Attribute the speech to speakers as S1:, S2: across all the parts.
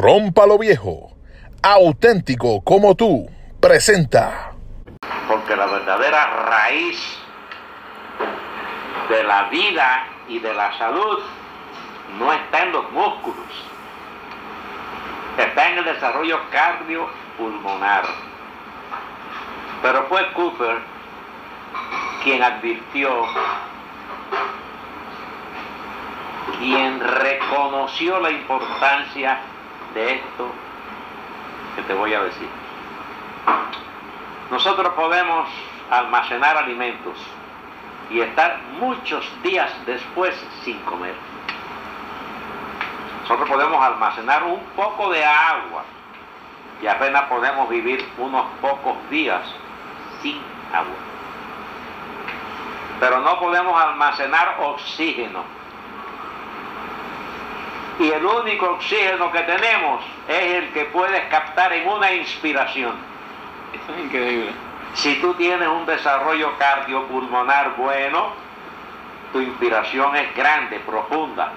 S1: Rómpalo Viejo, auténtico como tú, presenta.
S2: Porque la verdadera raíz de la vida y de la salud no está en los músculos, está en el desarrollo cardiopulmonar. Pero fue Cooper quien advirtió, quien reconoció la importancia de esto que te voy a decir. Nosotros podemos almacenar alimentos y estar muchos días después sin comer. Nosotros podemos almacenar un poco de agua y apenas podemos vivir unos pocos días sin agua. Pero no podemos almacenar oxígeno. Y el único oxígeno que tenemos es el que puedes captar en una inspiración.
S3: Eso es increíble.
S2: Si tú tienes un desarrollo cardiopulmonar bueno, tu inspiración es grande, profunda.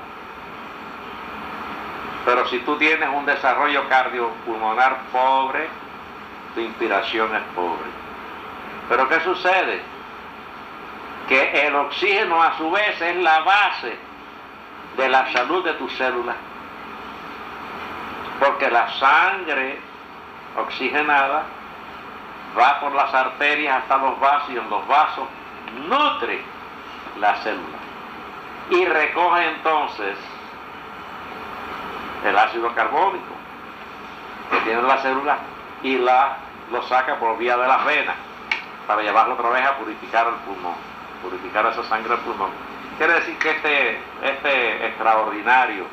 S2: Pero si tú tienes un desarrollo cardiopulmonar pobre, tu inspiración es pobre. Pero ¿qué sucede? Que el oxígeno a su vez es la base de la salud de tus células. Porque la sangre oxigenada va por las arterias hasta los vasos y en los vasos nutre la célula. Y recoge entonces el ácido carbónico que tiene la célula y la, lo saca por vía de las venas para llevarlo otra vez a purificar el pulmón, purificar esa sangre del pulmón. Quiere decir que este, este extraordinario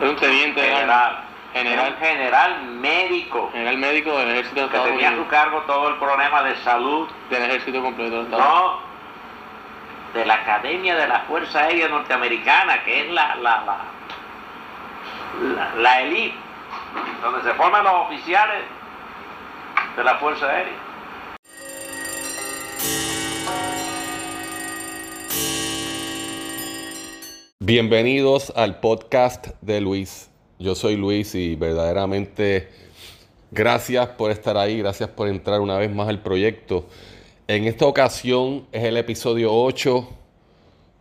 S3: Es un teniente
S2: general,
S3: general,
S2: un general médico.
S3: General médico del ejército de
S2: que tenía a su cargo todo el problema de salud,
S3: Del ejército completo de Estados Unidos.
S2: no de la Academia de la Fuerza Aérea Norteamericana, que es la, la, la, la, la elite, donde se forman los oficiales de la Fuerza Aérea.
S4: Bienvenidos al podcast de Luis. Yo soy Luis y verdaderamente gracias por estar ahí, gracias por entrar una vez más al proyecto. En esta ocasión es el episodio 8,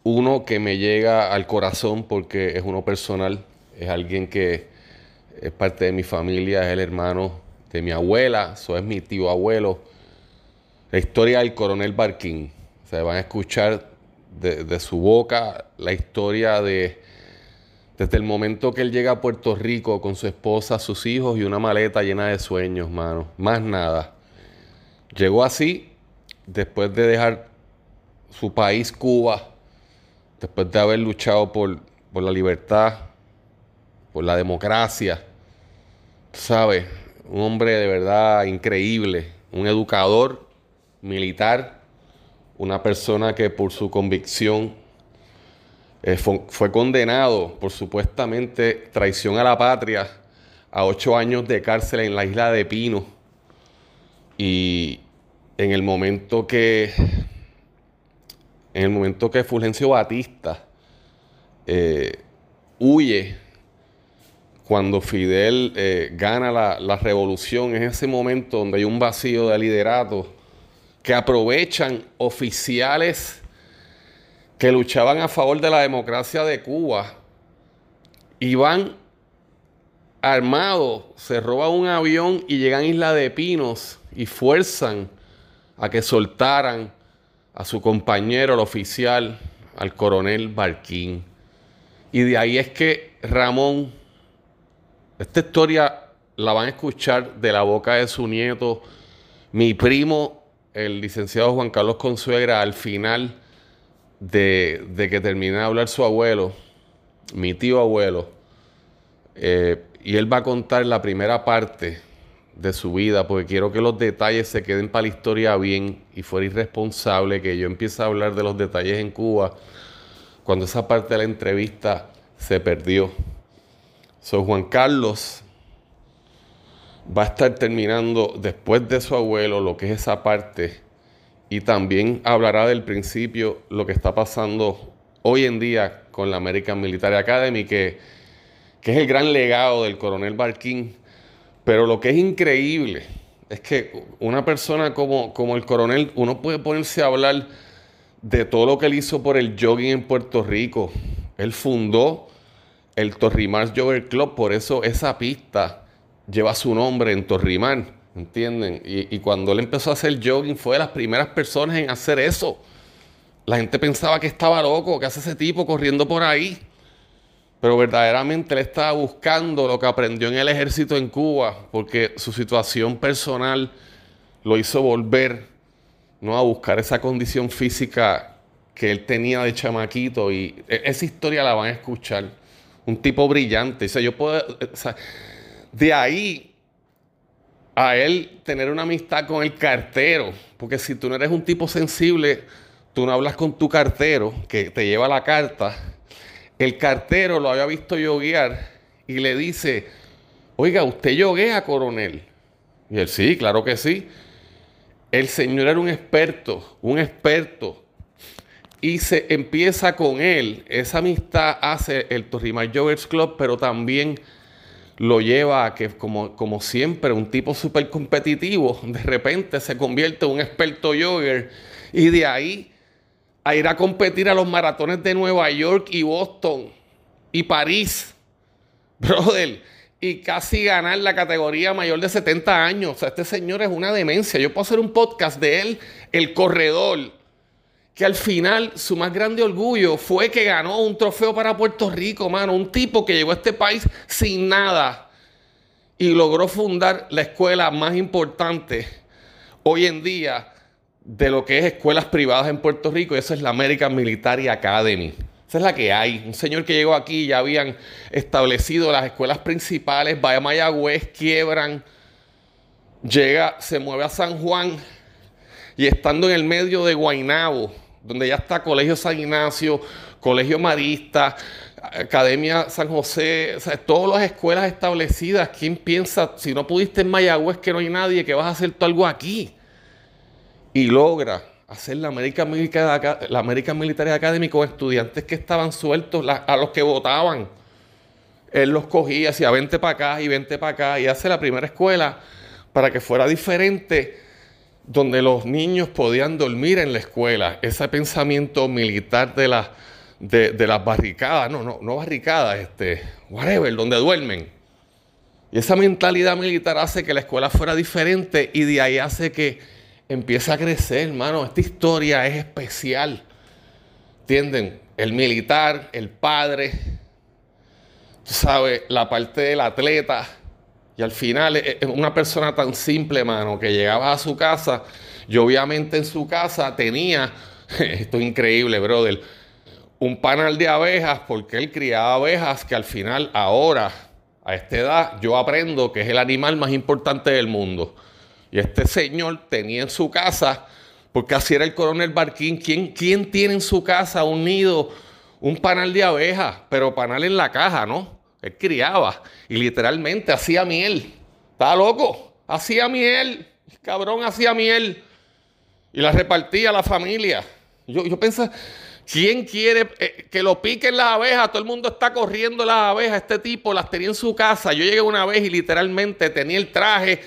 S4: uno que me llega al corazón porque es uno personal, es alguien que es parte de mi familia, es el hermano de mi abuela, eso es mi tío abuelo. La historia del coronel Barquín. Se van a escuchar de, su boca la historia de desde el momento que él llega a Puerto Rico con su esposa, sus hijos y una maleta llena de sueños, mano. Más nada. Llegó así después de dejar su país, Cuba, después de haber luchado por, por la libertad, por la democracia. ¿Sabes? Un hombre de verdad increíble, un educador militar, una persona que por su convicción eh, fue, condenado por supuestamente traición a la patria a ocho años de cárcel en la isla de Pino. Y en el momento que, en el momento que Fulgencio Batista eh, huye, cuando Fidel eh, gana la, la revolución, es ese momento donde hay un vacío de liderato que aprovechan oficiales que luchaban a favor de la democracia de Cuba y van armados, se roban un avión y llegan a Isla de Pinos y fuerzan a que soltaran a su compañero, el oficial, al coronel Barquín. Y de ahí es que Ramón, esta historia la van a escuchar de la boca de su nieto, mi primo, el licenciado Juan Carlos Consuegra, al final de, de que termine de hablar su abuelo, mi tío abuelo, eh, y él va a contar la primera parte de su vida, porque quiero que los detalles se queden para la historia bien y fuera irresponsable que yo empiece a hablar de los detalles en Cuba cuando esa parte de la entrevista se perdió. So, Juan Carlos va a estar terminando después de su abuelo lo que es esa parte y también hablará del principio lo que está pasando hoy en día con la American Military Academy que, que es el gran legado del coronel Barquín. Pero lo que es increíble es que una persona como, como el coronel, uno puede ponerse a hablar de todo lo que él hizo por el jogging en Puerto Rico. Él fundó el Torrimar Jogger Club, por eso esa pista lleva su nombre en Torrimar, ¿entienden? Y, cuando él empezó a hacer jogging fue de las primeras personas en hacer eso. La gente pensaba que estaba loco, que hace ese tipo corriendo por ahí. Pero verdaderamente él estaba buscando lo que aprendió en el ejército en Cuba, porque su situación personal lo hizo volver ¿no? a buscar esa condición física que él tenía de chamaquito. Y e, esa historia la van a escuchar. Un tipo brillante. O yo puedo. O sea, de ahí a él tener una amistad con el cartero. Porque si tú no eres un tipo sensible, tú no hablas con tu cartero que te lleva la carta el cartero lo había visto yoguear y le dice, oiga, ¿usted yoguea, coronel? Y él, sí, claro que sí. El señor era un experto, un experto. Y se empieza con él. Esa amistad hace el Torrimar Joggers Club, pero también lo lleva a que, como, como siempre, un tipo súper competitivo, de repente se convierte en un experto jogger. Y de ahí a ir a competir a los maratones de Nueva York y Boston y París, brother, y casi ganar la categoría mayor de 70 años. O sea, este señor es una demencia. Yo puedo hacer un podcast de él, el corredor, que al final su más grande orgullo fue que ganó un trofeo para Puerto Rico, mano. Un tipo que llegó a este país sin nada y logró fundar la escuela más importante hoy en día de lo que es escuelas privadas en Puerto Rico, y es la American Military Academy. Esa es la que hay. Un señor que llegó aquí, ya habían establecido las escuelas principales, vaya a Mayagüez, quiebran, llega, se mueve a San Juan, y estando en el medio de Guainabo, donde ya está Colegio San Ignacio, Colegio Marista, Academia San José, todas las escuelas establecidas, ¿quién piensa, si no pudiste en Mayagüez que no hay nadie, que vas a hacer tú algo aquí? y logra hacer la American Military, la Academy con estudiantes que estaban sueltos, a los que votaban. Él los cogía, hacía 20 para acá y 20 para acá, y hace la primera escuela para que fuera diferente, donde los niños podían dormir en la escuela. Ese pensamiento militar de, la, de, las barricadas, no, no, no barricadas, este, whatever, donde duermen. Y esa mentalidad militar hace que la escuela fuera diferente y de ahí hace que empieza a crecer, hermano. Esta historia es especial. ¿Entienden? El militar, el padre, tú sabes, la parte del atleta. Y al final es una persona tan simple, hermano, que llegaba a su casa y obviamente en su casa tenía, esto es increíble, brother, un panal de abejas porque él criaba abejas que al final ahora, a esta edad, yo aprendo que es el animal más importante del mundo. Y este señor tenía en su casa, porque así era el coronel Barquín, ¿quién, quién tiene en su casa un nido, un panal de abejas? Pero panal en la caja, ¿no? Él criaba y literalmente hacía miel. ¿Estaba loco? Hacía miel. cabrón hacía miel. Y la repartía a la familia. Yo, yo pensaba, ¿quién quiere eh, que lo piquen las abejas? Todo el mundo está corriendo las abejas. Este tipo las tenía en su casa. Yo llegué una vez y literalmente tenía el traje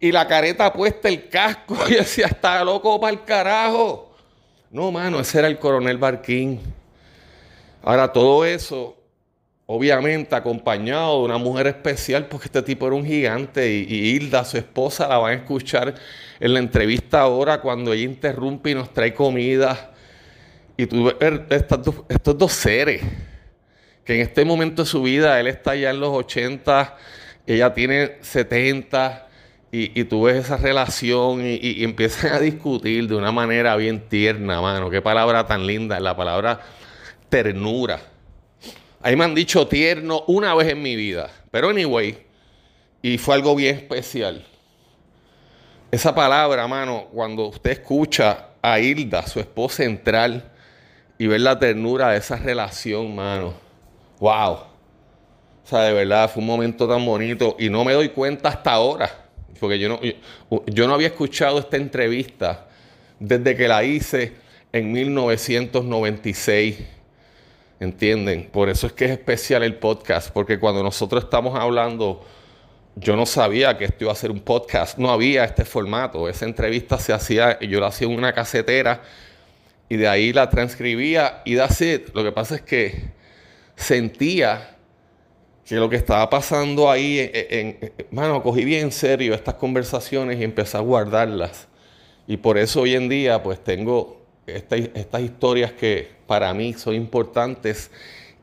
S4: y la careta puesta, el casco. Y decía, está loco para el carajo. No, mano, ese era el coronel Barquín. Ahora, todo eso, obviamente, acompañado de una mujer especial, porque este tipo era un gigante. Y, Hilda, su esposa, la van a escuchar en la entrevista ahora cuando ella interrumpe y nos trae comida. Y tú ves estos dos seres, que en este momento de su vida, él está ya en los 80, ella tiene 70 y, tú ves esa relación y, empiezan a discutir de una manera bien tierna, mano. Qué palabra tan linda, la palabra ternura. Ahí me han dicho tierno una vez en mi vida. Pero anyway, y fue algo bien especial. Esa palabra, mano, cuando usted escucha a Hilda, su esposa, entrar y ver la ternura de esa relación, mano. Wow. O sea, de verdad, fue un momento tan bonito y no me doy cuenta hasta ahora porque yo no, yo, no había escuchado esta entrevista desde que la hice en 1996. ¿Entienden? Por eso es que es especial el podcast, porque cuando nosotros estamos hablando, yo no sabía que esto iba a ser un podcast, no había este formato. Esa entrevista se hacía, yo la hacía en una casetera y de ahí la transcribía y that's it. Lo que pasa es que sentía que lo que estaba pasando ahí, en, mano, cogí bien en serio estas conversaciones y empecé a guardarlas. Y por eso hoy en día, pues tengo estas historias que para mí son importantes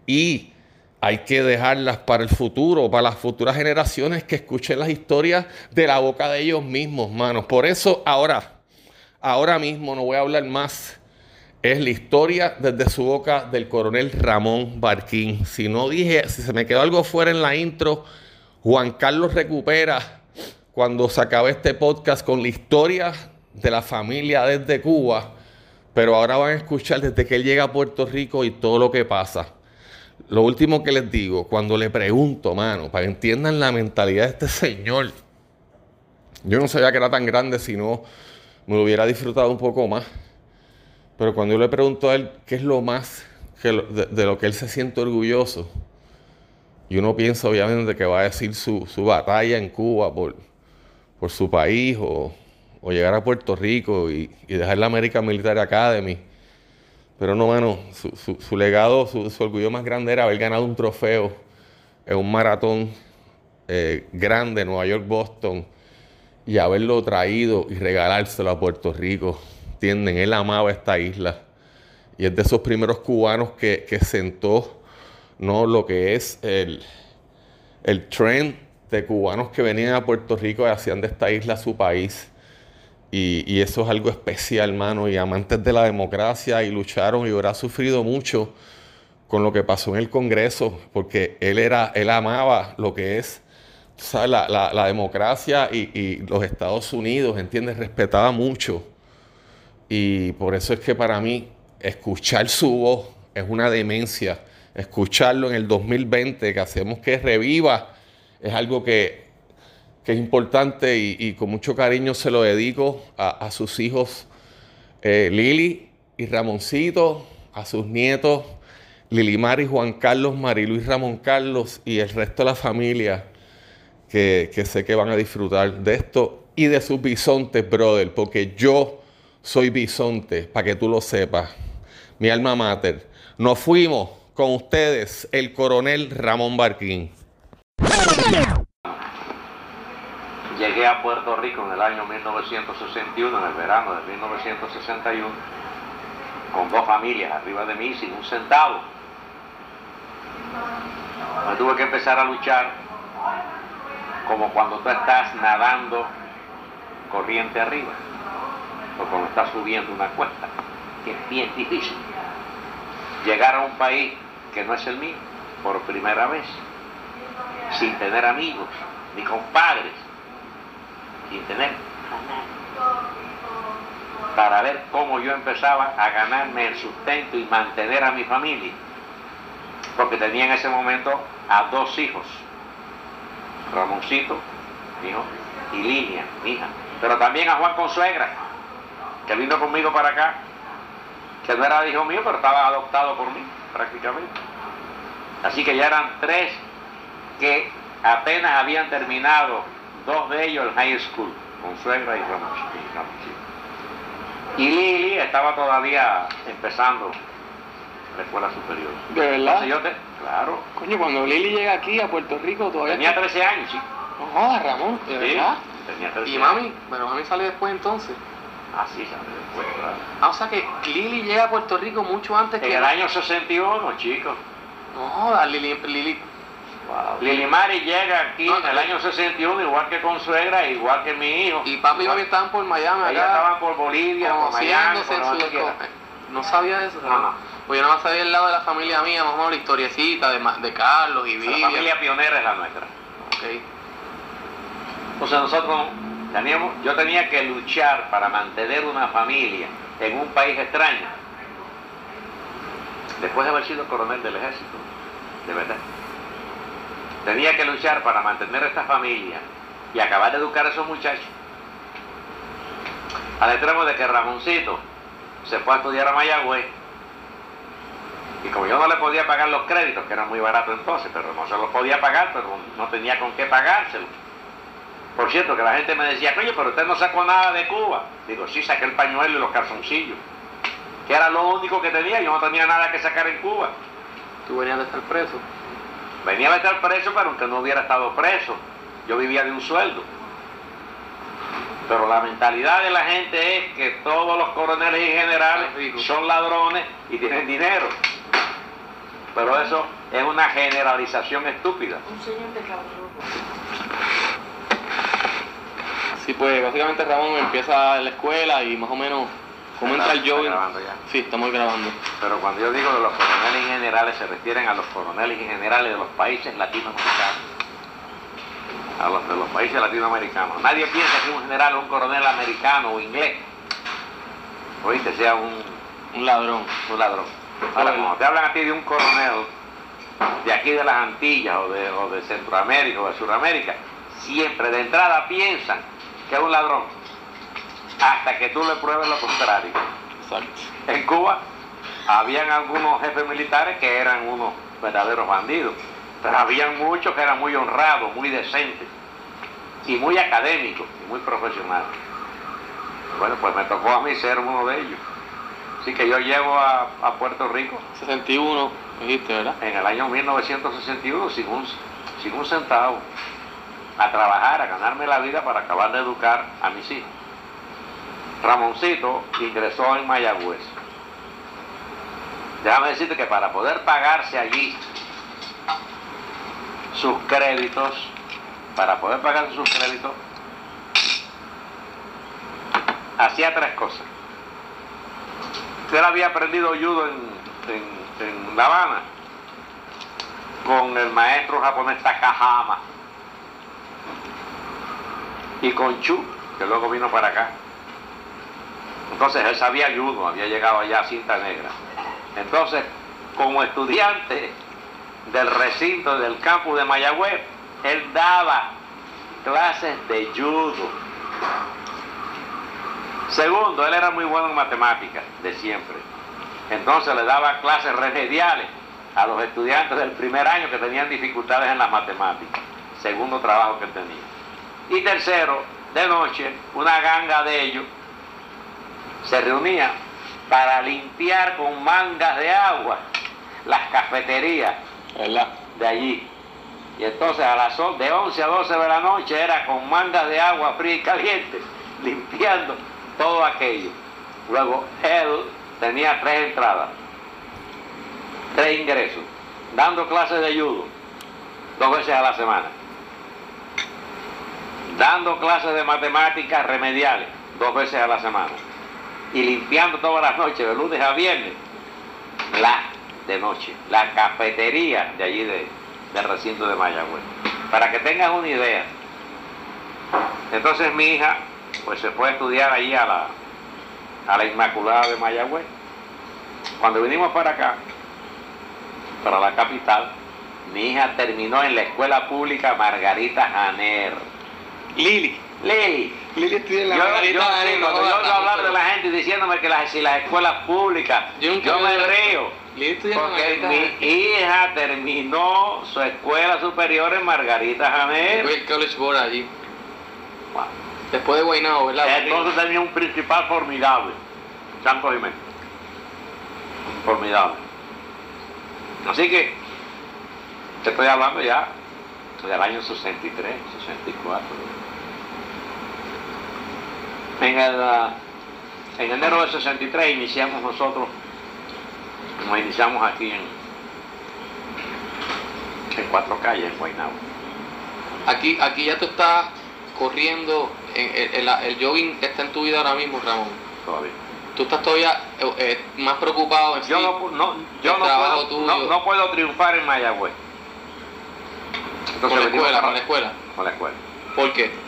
S4: y hay que dejarlas para el futuro, para las futuras generaciones que escuchen las historias de la boca de ellos mismos, manos. Por eso ahora, ahora mismo no voy a hablar más. Es la historia desde su boca del coronel Ramón Barquín. Si no dije, si se me quedó algo fuera en la intro, Juan Carlos recupera cuando se acabe este podcast con la historia de la familia desde Cuba pero ahora van a escuchar desde que él llega a Puerto Rico y todo lo que pasa. Lo último que les digo, cuando le pregunto, mano, para que entiendan la mentalidad de este señor, yo no sabía que era tan grande, si no me lo hubiera disfrutado un poco más. Pero cuando yo le pregunto a él qué es lo más de, lo que él se siente orgulloso, y uno piensa obviamente que va a decir su, batalla en Cuba por, por su país o, o llegar a Puerto Rico y, dejar la American Military Academy. Pero no, mano, su, legado, su, orgullo más grande era haber ganado un trofeo en un maratón eh, grande, Nueva York-Boston, y haberlo traído y regalárselo a Puerto Rico. ¿Entienden? Él amaba esta isla. Y es de esos primeros cubanos que, sentó ¿no? lo que es el, el trend de cubanos que venían a Puerto Rico y hacían de esta isla su país. Y, eso es algo especial, hermano. Y amantes de la democracia y lucharon y ahora ha sufrido mucho con lo que pasó en el Congreso, porque él era, él amaba lo que es La, democracia y, los Estados Unidos, ¿entiendes? Respetaba mucho. Y por eso es que para mí escuchar su voz es una demencia. Escucharlo en el 2020, que hacemos que reviva, es algo que que es importante y, con mucho cariño se lo dedico a, sus hijos eh, Lili y Ramoncito, a sus nietos Lilimar y Juan Carlos, Marilu y Ramón Carlos y el resto de la familia que, que sé que van a disfrutar de esto y de sus bisontes, brother, porque yo soy bisonte, para que tú lo sepas. Mi alma mater. Nos fuimos con ustedes, el coronel Ramón Barquín.
S2: A Puerto Rico en el año 1961, en el verano de 1961, con dos familias arriba de mí sin un centavo. Me tuve que empezar a luchar como cuando tú estás nadando corriente arriba o cuando estás subiendo una cuesta, que es bien difícil. Llegar a un país que no es el mío por primera vez, sin tener amigos ni compadres, tener para ver cómo yo empezaba a ganarme el sustento y mantener a mi familia. Porque tenía en ese momento a dos hijos, Ramoncito, hijo, y Lilia, mi hija. Pero también a Juan Consuegra, que vino conmigo para acá, que no era hijo mío, pero estaba adoptado por mí, prácticamente. Así que ya eran tres que apenas habían terminado dos de ellos el high school, con suegra y Ramos. Y Lili estaba todavía empezando la escuela superior.
S3: ¿De verdad?
S2: yo te, claro.
S3: Coño, cuando Lili llega aquí a Puerto Rico todavía...
S2: Tenía 13 años, sí.
S3: No jodas, Ramón, ¿de verdad?
S2: tenía 13
S3: ¿Y mami? Pero mami sale después entonces.
S2: Ah, sí, sale después, claro.
S3: Ah, o sea que Lili llega a Puerto Rico mucho antes que...
S2: En el año 61, chicos.
S3: No jodas, Lili, Lili
S2: Lilimari llega aquí en el año 61, igual que con suegra, igual que mi hijo.
S3: Y papi y mami estaban por Miami
S2: acá. estaban por Bolivia, por Miami,
S3: No sabía eso, no. Pues yo nada más sabía el lado de la familia mía, más o menos la historiecita de, de Carlos y Vivian.
S2: La familia pionera es la nuestra.
S3: Ok.
S2: Entonces nosotros teníamos, yo tenía que luchar para mantener una familia en un país extraño. Después de haber sido coronel del ejército, de verdad. Tenía que luchar para mantener esta familia y acabar de educar a esos muchachos. Al extremo de que Ramoncito se fue a estudiar a Mayagüez Y como yo no le podía pagar los créditos, que eran muy baratos entonces, pero no se los podía pagar, pero no tenía con qué pagárselo. Por cierto, que la gente me decía, coño, pero usted no sacó nada de Cuba. Digo, sí, saqué el pañuelo y los calzoncillos, que era lo único que tenía, yo no tenía nada que sacar en Cuba.
S3: Tú venías de estar preso.
S2: Venía de estar preso, pero aunque no hubiera estado preso, yo vivía de un sueldo. Pero la mentalidad de la gente es que todos los coroneles y generales son ladrones y tienen dinero. Pero eso es una generalización estúpida.
S5: Un señor de.
S3: Sí, pues básicamente Ramón empieza la escuela y más o menos cómo entra el
S2: ya.
S3: Sí, estamos grabando.
S2: Pero cuando yo digo de los coroneles y generales, se refieren a los coroneles y generales de los países latinoamericanos. A los de los países latinoamericanos. Nadie piensa que un general un coronel americano o inglés. Oíste, sea un,
S3: Un ladrón.
S2: un ladrón. Ahora, cuando te hablan a ti de un coronel de aquí de las Antillas o de, o de Centroamérica o de Sudamérica, siempre de entrada piensan que es un ladrón. Hasta que tú le pruebes lo contrario.
S3: Exacto.
S2: En Cuba habían algunos jefes militares que eran unos verdaderos bandidos, pero habían muchos que eran muy honrados, muy decentes y muy académicos y muy profesionales. Bueno, pues me tocó a mí ser uno de ellos. Así que yo llego a, a Puerto Rico
S3: 61, dijiste, ¿verdad?
S2: en el año 1961 sin un, sin un centavo a trabajar, a ganarme la vida para acabar de educar a mis hijos. Ramoncito ingresó en Mayagüez. Déjame decirte que para poder pagarse allí sus créditos, para poder pagarse sus créditos, hacía tres cosas. Él había aprendido judo en, en, en La Habana con el maestro japonés Takahama y con Chu, que luego vino para acá. Entonces él sabía judo, había llegado allá a cinta negra. Entonces, como estudiante del recinto del campus de Mayagüez, él daba clases de judo. Segundo, él era muy bueno en matemáticas, de siempre. Entonces le daba clases remediales a los estudiantes del primer año que tenían dificultades en las matemáticas. Segundo trabajo que tenía. Y tercero, de noche, una ganga de ellos se reunía para limpiar con mangas de agua las cafeterías de allí. Y entonces a las de 11 a 12 de la noche era con mangas de agua fría y caliente, limpiando todo aquello. Luego él tenía tres entradas, tres ingresos, dando clases de judo dos veces a la semana, dando clases de matemáticas remediales dos veces a la semana y limpiando todas las noches, de lunes a viernes, la de noche, la cafetería de allí de- del recinto de Mayagüez. Para que tengas una idea. Entonces mi hija pues se fue a estudiar allí a la, a la Inmaculada de Mayagüez. Cuando vinimos para acá, para la capital, mi hija terminó en la escuela pública Margarita Janer.
S3: Lili.
S2: Lili,
S3: Lili la
S2: yo, yo, sí, cuando yo oigo hablar de la gente diciéndome que las, si las escuelas públicas,
S3: Yo
S2: me río. Porque mi hija terminó su escuela superior en Margarita Janer.
S3: el college board allí. Después de Guaynabo, ¿verdad?
S2: Entonces tenía un principal formidable, Santo Jiménez. Formidable. Así que, te estoy hablando ya del año 63, 64. En, el, en enero del 63 iniciamos nosotros, nos iniciamos aquí en, en cuatro calles en Guaynabo.
S3: Aquí, aquí ya tú estás corriendo, en- el, el- el jogging está en tu vida ahora mismo, Ramón.
S2: Todavía.
S3: Tú estás todavía eh, eh, más preocupado en
S2: Yo
S3: sí.
S2: no, no, yo
S3: el
S2: no
S3: trabajo
S2: puedo,
S3: tuyo.
S2: no, no puedo triunfar en Mayagüez. Entonces
S3: con la
S2: venimos
S3: escuela,
S2: para-
S3: con la escuela.
S2: Con la escuela.
S3: ¿Por qué?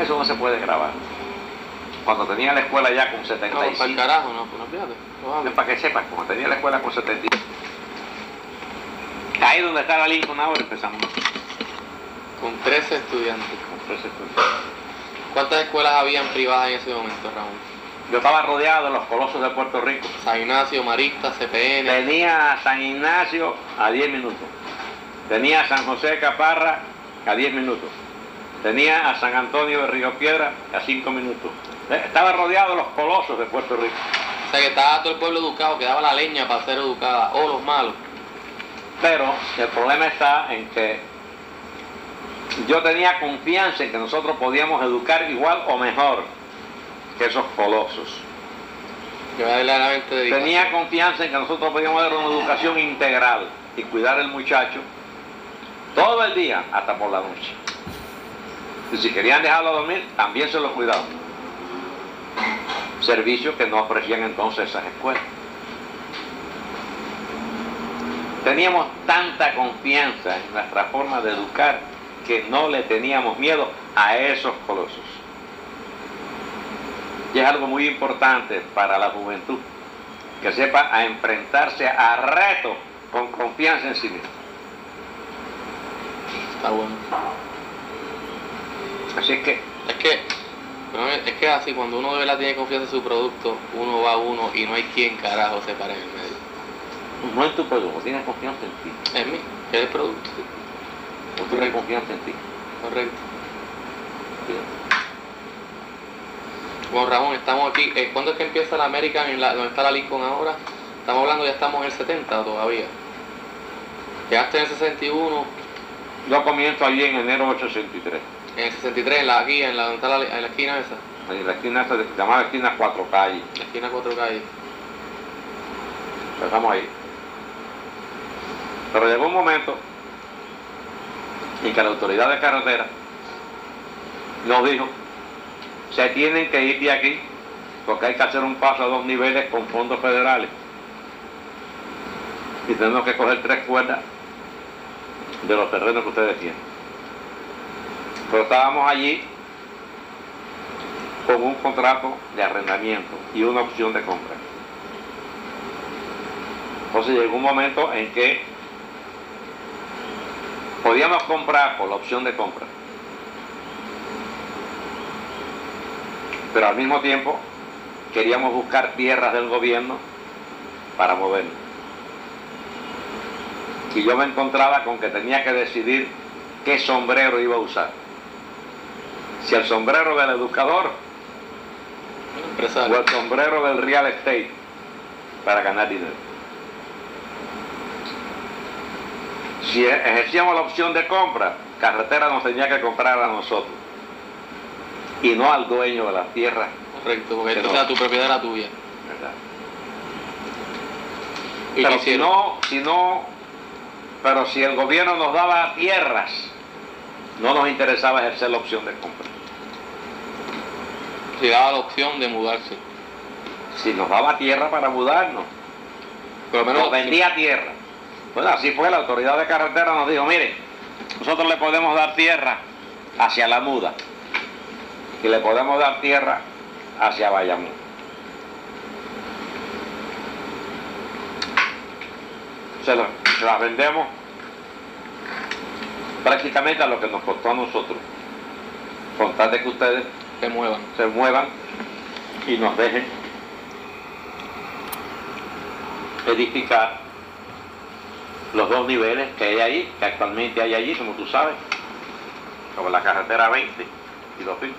S2: Eso no se puede grabar. Cuando tenía la escuela ya con
S3: No, para el
S2: 75.
S3: carajo, no, pues no fíjate. No hables.
S2: es para que sepas, cuando tenía la escuela con 75. Ahí donde está la Lincoln ahora empezamos
S3: Con 13 estudiantes.
S2: con tres estudiantes.
S3: ¿Cuántas escuelas habían privadas en ese momento, Ramón?
S2: Yo estaba rodeado de los colosos de Puerto Rico.
S3: San Ignacio, Marista, CPN.
S2: Tenía San Ignacio a 10 minutos. Tenía San José de Caparra a 10 minutos. Tenía a San Antonio de Río Piedra a 5 minutos. Eh, Estaba rodeado de los colosos de Puerto Rico.
S3: O sea que estaba todo el pueblo educado, que daba la leña para ser educada. O los malos.
S2: Pero el problema está en que yo tenía confianza en que nosotros podíamos educar igual o mejor que esos colosos. Tenía confianza en que nosotros podíamos dar una educación integral y cuidar al muchacho todo el día hasta por la noche. Y si querían dejarlo dormir, también se lo cuidaban. Servicios que no ofrecían entonces esas escuelas. Teníamos tanta confianza en nuestra forma de educar que no le teníamos miedo a esos colosos. Y es algo muy importante para la juventud, que sepa a enfrentarse a retos con confianza en sí mismo.
S3: Está bueno.
S2: Así que
S3: Es que, es que así, cuando uno de verdad tiene confianza en su producto, uno va a uno y no hay quien carajo se pare en el medio.
S2: no es tu producto, tienes confianza en ti.
S3: Es mí, que es el producto.
S2: No tienes confianza en ti.
S3: Correcto. Bueno, Ramón, estamos aquí. eh, ¿Cuándo es que empieza la American en la, donde está la Lincoln ahora? Estamos hablando, ya estamos en el 70 o todavía. Llegaste en el 61,
S2: Yo comienzo allí en enero 83.
S3: En el 63, en la, aquí, en la, en la esquina esa.
S2: En la esquina esa, se llamaba esquina Cuatro Calles.
S3: La esquina cuatro calles.
S2: Empezamos ahí. Pero llegó un momento en que la autoridad de carretera nos dijo, se tienen que ir de aquí porque hay que hacer un paso a dos niveles con fondos federales. Y tenemos que coger tres cuerdas de los terrenos que ustedes tienen. Pero estábamos allí con un contrato de arrendamiento y una opción de compra. Entonces llegó un momento en que podíamos comprar por la opción de compra, pero al mismo tiempo queríamos buscar tierras del gobierno para movernos. Y yo me encontraba con que tenía que decidir qué sombrero iba a usar. Si el sombrero del educador o el sombrero del real estate para ganar dinero. Si ejercíamos la opción de compra, carretera nos tenía que comprar a nosotros y no al dueño de la tierra.
S3: Correcto, porque entonces tu propiedad era tuya.
S2: ¿verdad?
S3: Y
S2: Pero si no, si no, pero si el gobierno nos daba tierras, no nos interesaba ejercer la opción de compra.
S3: Se daba la opción de mudarse.
S2: Si nos daba tierra para mudarnos,
S3: menos
S2: nos vendía tierra. Bueno, así fue, la autoridad de carretera nos dijo, mire, nosotros le podemos dar tierra hacia la muda y le podemos dar tierra hacia Bayamón. Se, la- se vendemos prácticamente a lo que nos costó a nosotros, con tal de que ustedes
S3: se muevan.
S2: se muevan y nos dejen edificar los dos niveles que hay ahí, que actualmente hay allí, como tú sabes, como la carretera 20 y los 20.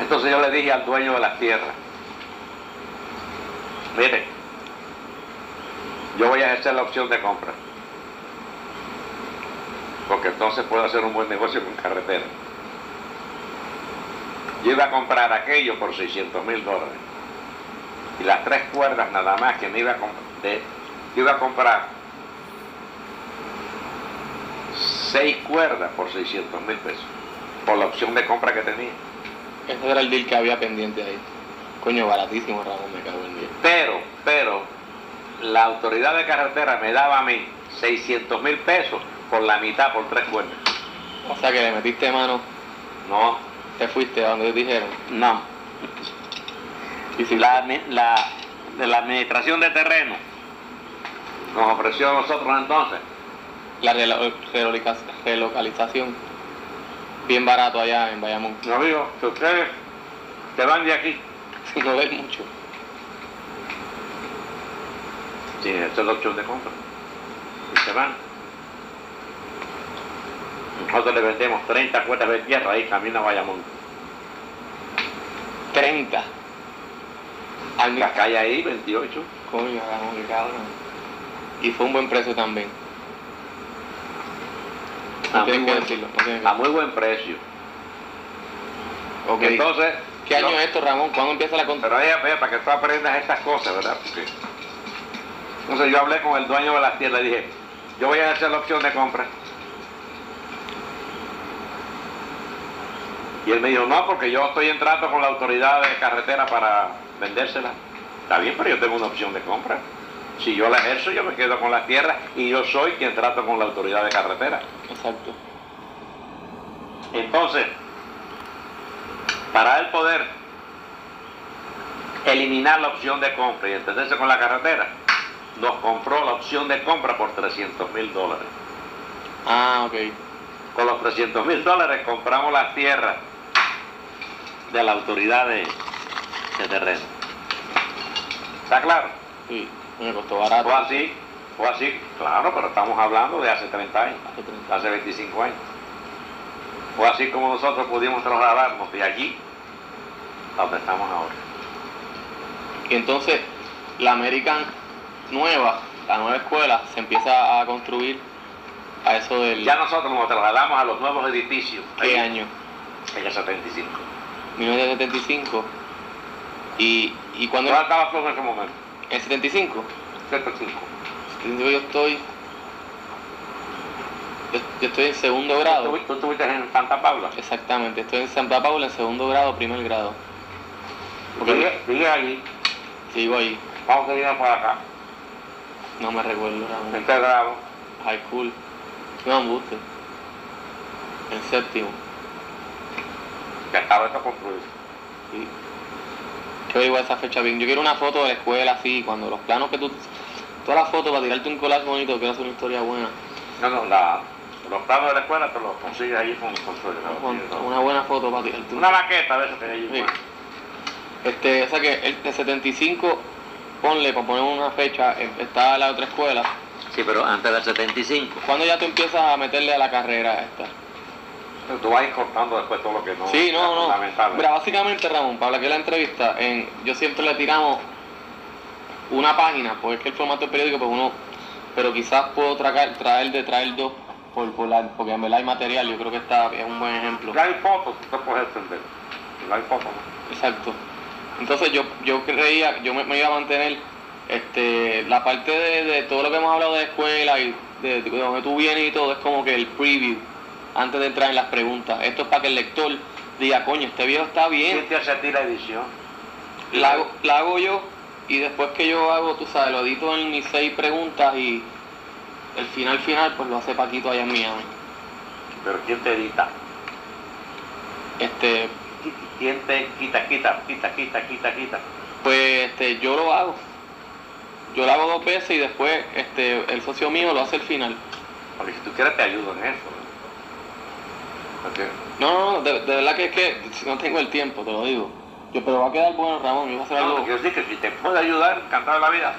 S2: Entonces yo le dije al dueño de las tierras, mire, yo voy a ejercer la opción de compra porque entonces puedo hacer un buen negocio con carretera. Yo iba a comprar aquello por 600 mil dólares. Y las tres cuerdas nada más que me iba a comprar, yo iba a comprar seis cuerdas por 600 mil pesos, por la opción de compra que tenía.
S3: Ese era el deal que había pendiente ahí. Coño, baratísimo, Ramón, me cago en Dios.
S2: Pero, pero, la autoridad de carretera me daba a mí 600 mil pesos por la mitad, por tres cuerdas.
S3: O sea que le metiste mano,
S2: No,
S3: te fuiste a donde dijeron.
S2: no.
S3: Y si
S2: la, la, de la administración de terreno nos ofreció a nosotros entonces
S3: la relo- relocaliza- relocalización. Bien barato allá en Bayamón.
S2: No digo que ustedes se van de aquí.
S3: Sin no ver mucho.
S2: Sí, esa es opción de compra. Y se van. Nosotros le vendemos 30 cuotas de tierra ahí camino a Bayamón.
S3: 30. Al
S2: La calle ahí, 28.
S3: Coño, qué cabrón. Y fue un buen precio también.
S2: A muy, buen,
S3: decirlo. No
S2: a muy buen precio. Entonces,
S3: ¿Qué año es esto, Ramón? ¿Cuándo empieza la contra?
S2: Pero para que tú aprendas estas cosas, ¿verdad? Porque... Entonces yo hablé con el dueño de la tierra y dije, yo voy a hacer la opción de compra. Y él me dijo, no, porque yo estoy en trato con la autoridad de carretera para vendérsela. Está bien, pero yo tengo una opción de compra. Si yo la ejerzo, yo me quedo con la tierra y yo soy quien trato con la autoridad de carretera.
S3: Exacto.
S2: Entonces, para él poder eliminar la opción de compra y entenderse con la carretera, nos compró la opción de compra por 300 mil dólares.
S3: Ah, ok.
S2: Con los 300 mil dólares compramos las tierras de la autoridad de, de terreno. ¿Está claro?
S3: Sí. Me costó barato.
S2: Fue así, fue así, claro, pero estamos hablando de hace 30 años,
S3: Hace 30.
S2: hace 25 años. Fue así como nosotros pudimos trasladarnos de allí a donde estamos ahora.
S3: Y entonces, la American nueva, la nueva escuela, se empieza a construir a eso del...
S2: Ya nosotros nos trasladamos a los nuevos edificios.
S3: ¿Qué
S2: ahí,
S3: año?
S2: En el 75.
S3: 1975. Y, y cuando...
S2: ¿Dónde estabas tú en ese momento?
S3: En 75.
S2: 75.
S3: Yo estoy... Yo, yo estoy en segundo grado.
S2: ¿Tú, tú estuviste en Santa Paula?
S3: Exactamente, estoy en Santa Paula en segundo grado, primer grado. Porque
S2: Sigue, sigue allí.
S3: sigo ahí,
S2: Vamos que viene por acá.
S3: no me recuerdo, Ramón.
S2: En este grado.
S3: High school. No, embuste. En séptimo.
S2: Ya estaba esto construido.
S3: Sí. Yo digo esa fecha bien. Yo quiero una foto de la escuela así, cuando los planos que tú. Todas las fotos para tirarte un collage bonito, quiero hacer una historia buena.
S2: No, no, la, los planos de la escuela te los consigues allí con, con su
S3: Con- Una buena foto para tirarte un
S2: Una maqueta de eso que hay allí.
S3: Sí. Este, o sea que el de 75, ponle, para poner una fecha, eh, está la otra escuela.
S2: Sí, pero antes del 75.
S3: ¿Cuándo ya tú empiezas a meterle a la carrera esta?
S2: Tú vas a ir cortando después todo lo que no
S3: Sí, no, no. Mira, básicamente, Ramón, para que la entrevista, en, yo siempre le tiramos una página, porque es que el formato del periódico, pues uno, pero quizás puedo traer, traer de traer dos, por, por la- porque en verdad hay material, yo creo que está, es un buen ejemplo.
S2: Ya hay fotos, tú te puedes entender. No hay fotos. ¿no?
S3: Exacto. Entonces yo, yo creía, yo me, me iba a mantener este, la parte de, de todo lo que hemos hablado de escuela y de, de donde tú vienes y todo, es como que el preview, antes de entrar en las preguntas. Esto es para que el lector diga, coño, este video está bien,
S2: ¿Quién te hace a ti la edición?
S3: la hago, la hago yo y después que yo hago, tú sabes, lo edito en mis seis preguntas y el final final pues lo hace Paquito allá en Miami.
S2: Pero ¿quién te edita?
S3: Este,
S2: ¿Quién te quita, quita, quita, quita, quita, quita?
S3: pues este, yo lo hago. Yo lo hago dos veces y después este, el socio mío lo hace al final.
S2: Porque si tú quieres te ayudo en eso. ¿No?
S3: No, no, no, de, de verdad que es que no tengo el tiempo, te lo digo. Yo, pero va a quedar bueno, Ramón, yo voy a hacer algo.
S2: no, quiero decir que si te puede ayudar, encantado de la vida.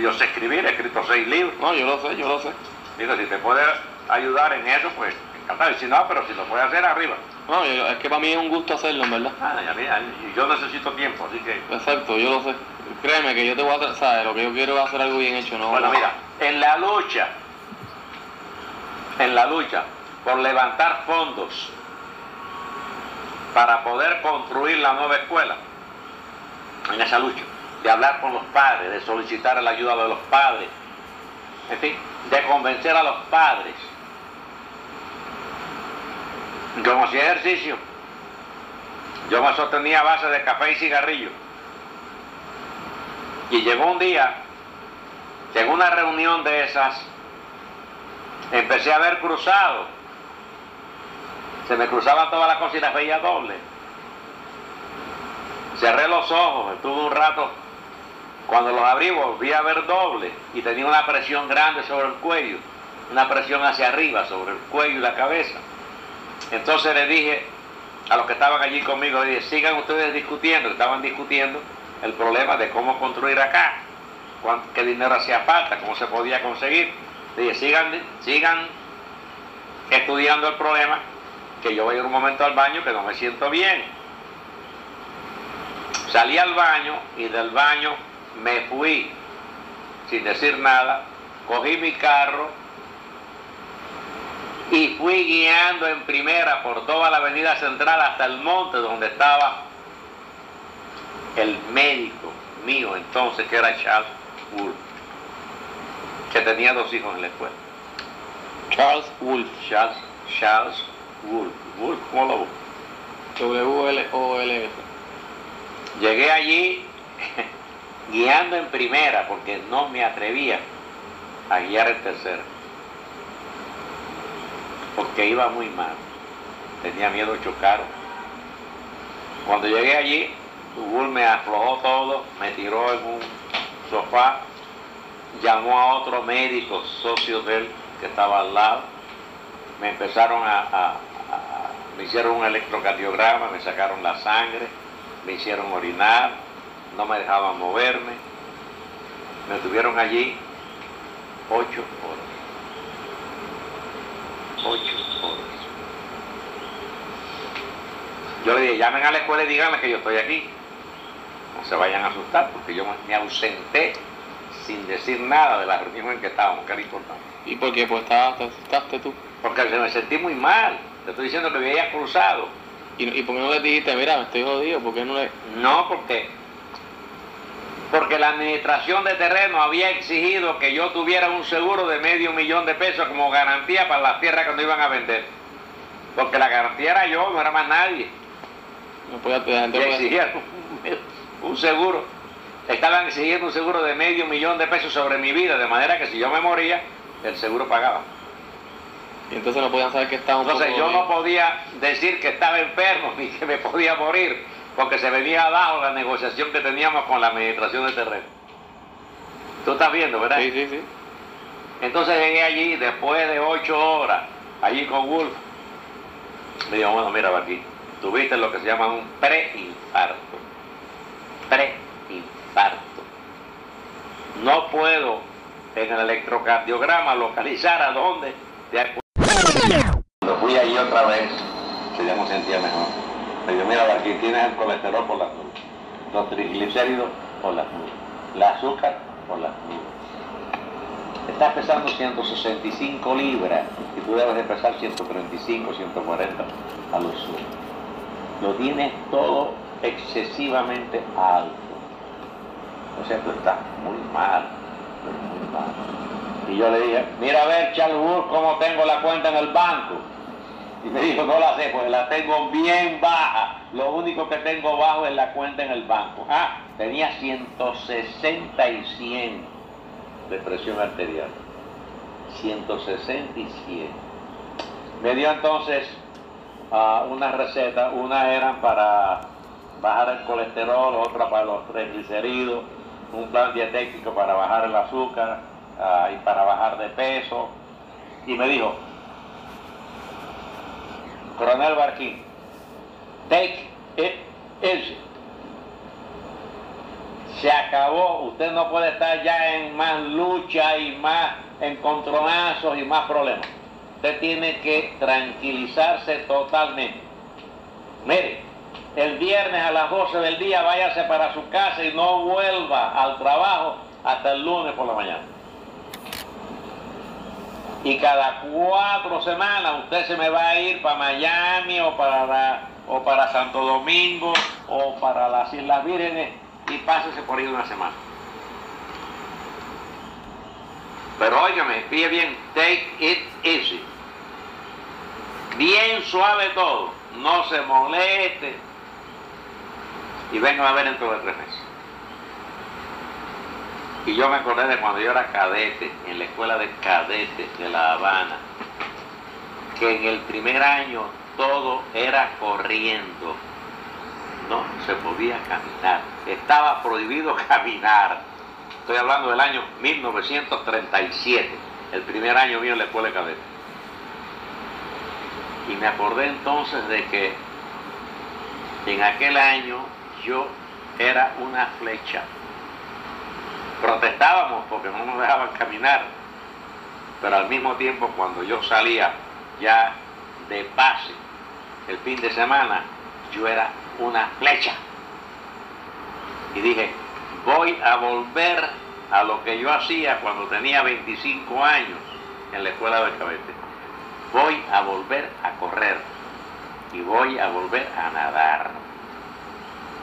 S2: Yo sé escribir, he escrito seis libros.
S3: No, yo lo sé, yo lo sé.
S2: Digo, si te puede ayudar en eso, pues encantado. Y si no, pero si lo puede hacer arriba.
S3: No, yo- es que para mí es un gusto hacerlo, en verdad.
S2: Ah, ya, mira, y yo necesito tiempo, así que...
S3: Exacto, yo lo sé. Créeme que yo te voy a hacer, ¿sabes? Lo que yo quiero es hacer algo bien hecho, ¿no?
S2: Bueno, mira, en la lucha, en la lucha por levantar fondos para poder construir la nueva escuela, en esa lucha, de hablar con los padres, de solicitar la ayuda de los padres, en fin, de convencer a los padres. Yo como hacía ejercicio, yo me sostenía a base de café y cigarrillo. Y llegó un día en una reunión de esas empecé a ver cruzado. Se me cruzaban todas las cosas y las veía doble. Cerré los ojos, estuve un rato. Cuando los abrí volví a ver doble y tenía una presión grande sobre el cuello. una presión hacia arriba sobre el cuello y la cabeza. Entonces le dije a los que estaban allí conmigo, le dije, sigan ustedes discutiendo, estaban discutiendo el problema de cómo construir acá, qué dinero hacía falta, cómo se podía conseguir. Le dije, sigan, sigan estudiando el problema, que yo voy ir un momento al baño que no me siento bien. Salí al baño y del baño me fui sin decir nada, cogí mi carro y fui guiando en primera por toda la avenida central hasta el monte donde estaba el médico mío entonces, que era Charles Wolf, que tenía dos hijos en la escuela.
S3: Charles Wolf.
S2: Charles, Charles Wolf. Wolf, ¿cómo lo busco?
S3: W-L-O-L-F.
S2: Llegué allí guiando en primera porque no me atrevía a guiar en tercera. Porque iba muy mal. Tenía miedo de chocar. Cuando llegué allí, Google me aflojó todo, me tiró en un sofá, llamó a otro médico, socio de él, que estaba al lado. Me empezaron a- me hicieron un electrocardiograma, me sacaron la sangre, me hicieron orinar, no me dejaban moverme. Me tuvieron allí ocho horas. Ocho horas. Yo le dije, llamen a la escuela y díganle que yo estoy aquí. No se vayan a asustar porque yo me- ausenté sin decir nada de la reunión en que estábamos, que era importante.
S3: ¿Y por qué? Pues te asustaste tú.
S2: Porque se me sentí muy mal. Te estoy diciendo que me había cruzado.
S3: ¿Y, ¿Y por qué no le dijiste, mira, me estoy jodido? ¿Por qué no le.?
S2: No, porque porque la administración de terreno había exigido que yo tuviera un seguro de medio millón de pesos como garantía para las tierras que no iban a vender. Porque la garantía era yo, no era más nadie.
S3: No podía, la gente podía-
S2: exigían un, un seguro. Estaban exigiendo un seguro de medio millón de pesos sobre mi vida, de manera que si yo me moría, el seguro pagaba.
S3: Y entonces no podían saber que estaba un
S2: Entonces
S3: poco
S2: yo no podía decir que estaba enfermo ni que me podía morir, porque se venía abajo la negociación que teníamos con la administración de terreno. Tú estás viendo, ¿verdad?
S3: Sí, sí, sí.
S2: Entonces llegué allí después de ocho horas, allí con Wolf. Me dijo, bueno, mira aquí, tuviste lo que se llama un preinfarto. Preinfarto. No puedo en el electrocardiograma localizar a dónde te Cuando fui allí otra vez, que ya me sentía mejor. Me dijo, mira, aquí tienes el colesterol por las nubes, los triglicéridos por las nubes, el azúcar por las nubes. Estás pesando 165 libras y tú debes de pesar 135, 140 a lo sumo. Lo tienes todo excesivamente alto. O sea, tú estás muy mal, muy mal. Y yo le dije, mira a ver, Charles Wood, cómo tengo la cuenta en el banco. Y me dijo, no la sé, pues la tengo bien baja. Lo único que tengo bajo es la cuenta en el banco. Ah, tenía 160 y 100 de presión arterial. 160 y 100. Me dio entonces ah, una receta, una eran para bajar el colesterol, otra para los triglicéridos, un plan dietético para bajar el azúcar ah, y para bajar de peso. Y me dijo, Coronel Barquín, take it easy. Se acabó, usted no puede estar ya en más lucha y más encontronazos y más problemas. Usted tiene que tranquilizarse totalmente. Mire, el viernes a las 12 del día váyase para su casa y no vuelva al trabajo hasta el lunes por la mañana. Y cada cuatro semanas usted se me va a ir para Miami o para, o para Santo Domingo o para las Islas Vírgenes y pásese por ahí una semana. Pero óigame, pide bien, take it easy. Bien suave todo, no se moleste. Y venga a ver dentro de tres meses. Y yo me acordé de cuando yo era cadete, en la escuela de cadetes de La Habana, que en el primer año todo era corriendo. No se podía caminar. Estaba prohibido caminar. Estoy hablando del año 1937. el primer año mío en la escuela de cadete. Y me acordé entonces de que en aquel año yo era una flecha. Protestábamos porque no nos dejaban caminar, pero al mismo tiempo cuando yo salía ya de pase el fin de semana, yo era una flecha. Y dije, voy a volver a lo que yo hacía cuando tenía 25 años en la escuela de cabete. Voy a volver a correr y voy a volver a nadar.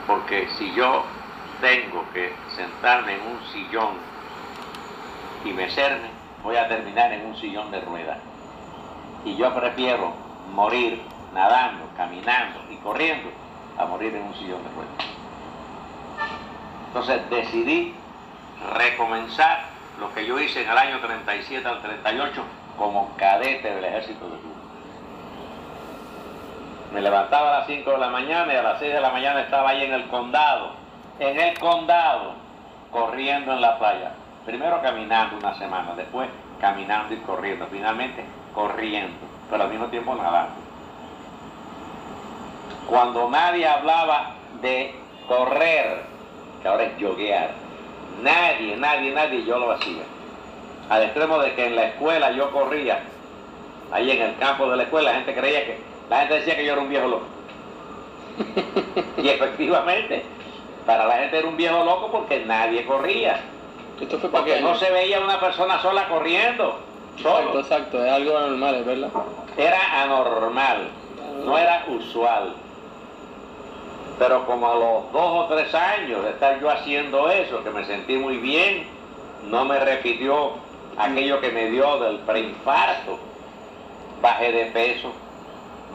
S2: Porque si yo tengo que sentarme en un sillón y mecerme, voy a terminar en un sillón de ruedas. Y yo prefiero morir nadando, caminando y corriendo a morir en un sillón de ruedas. Entonces decidí recomenzar lo que yo hice en el año 37 al 38 como cadete del ejército de Cuba. Me levantaba a las 5 de la mañana y a las 6 de la mañana estaba ahí en el condado, en el condado, corriendo en la playa. Primero caminando una semana, después caminando y corriendo, finalmente corriendo, pero al mismo tiempo nadando. Cuando nadie hablaba de correr, que ahora es yoguear, nadie, nadie, nadie, yo lo hacía. Al extremo de que en la escuela yo corría, ahí en el campo de la escuela, la gente creía que, la gente decía que yo era un viejo loco. y efectivamente, para la gente era un viejo loco porque nadie corría.
S3: Esto fue para
S2: Porque
S3: que
S2: no se veía una persona sola corriendo.
S3: Exacto,
S2: Solo.
S3: exacto, es algo normal, es verdad.
S2: Era anormal, no era usual. Pero como a los dos o tres años de estar yo haciendo eso, que me sentí muy bien, no me repitió aquello que me dio del preinfarto. Bajé de peso,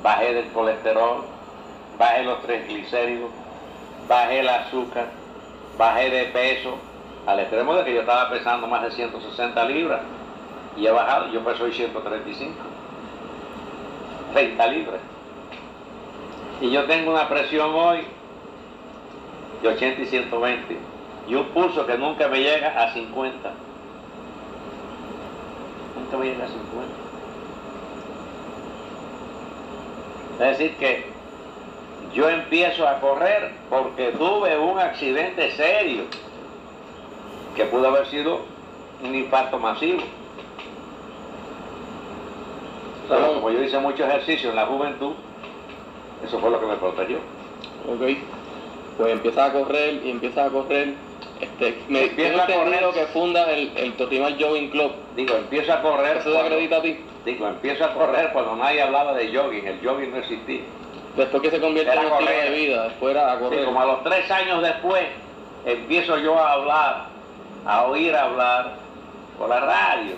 S2: bajé del colesterol, bajé los triglicéridos, bajé el azúcar, bajé de peso, al extremo de que yo estaba pesando más de 160 libras y he bajado, yo peso hoy 135. 30 libras. Y yo tengo una presión hoy de 80 y 120. Y un pulso que nunca me llega a 50. Nunca me llega a 50. Es decir que yo empiezo a correr porque tuve un accidente serio que pudo haber sido un infarto masivo. Pero como yo hice mucho ejercicio en la juventud, eso fue lo que me protegió.
S3: Ok. Pues empiezas a correr y empiezas a correr. Este, me
S2: Empieza a correr.
S3: que fundas el, el Tortimal Jogging Club.
S2: Digo, empiezo a correr.
S3: ¿Eso te acredita a ti?
S2: Digo, empiezo a correr cuando nadie hablaba de jogging. El jogging no existía.
S3: Después que se convierte en un estilo de vida, después era a
S2: Sí,
S3: correr.
S2: como a los tres años después, empiezo yo a hablar, a oír hablar por la radio,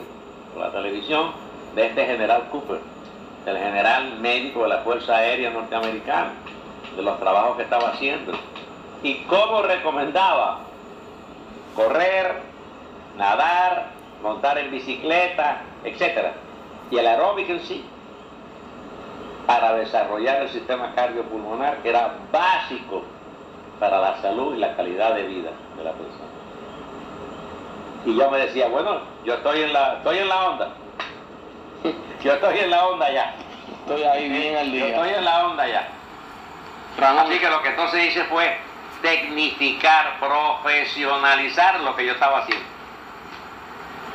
S2: por la televisión, de este general Cooper, el general médico de la Fuerza Aérea Norteamericana, de los trabajos que estaba haciendo. Y cómo recomendaba correr, nadar, montar en bicicleta, etc. Y el aeróbic en sí, para desarrollar el sistema cardiopulmonar, que era básico para la salud y la calidad de vida de la persona. Y yo me decía, bueno, yo estoy en la, estoy en la onda. Yo estoy en la onda ya.
S3: Estoy ahí bien al
S2: Yo estoy
S3: día.
S2: en la onda ya.
S3: Ramón,
S2: Así que lo que entonces hice fue tecnificar, profesionalizar lo que yo estaba haciendo.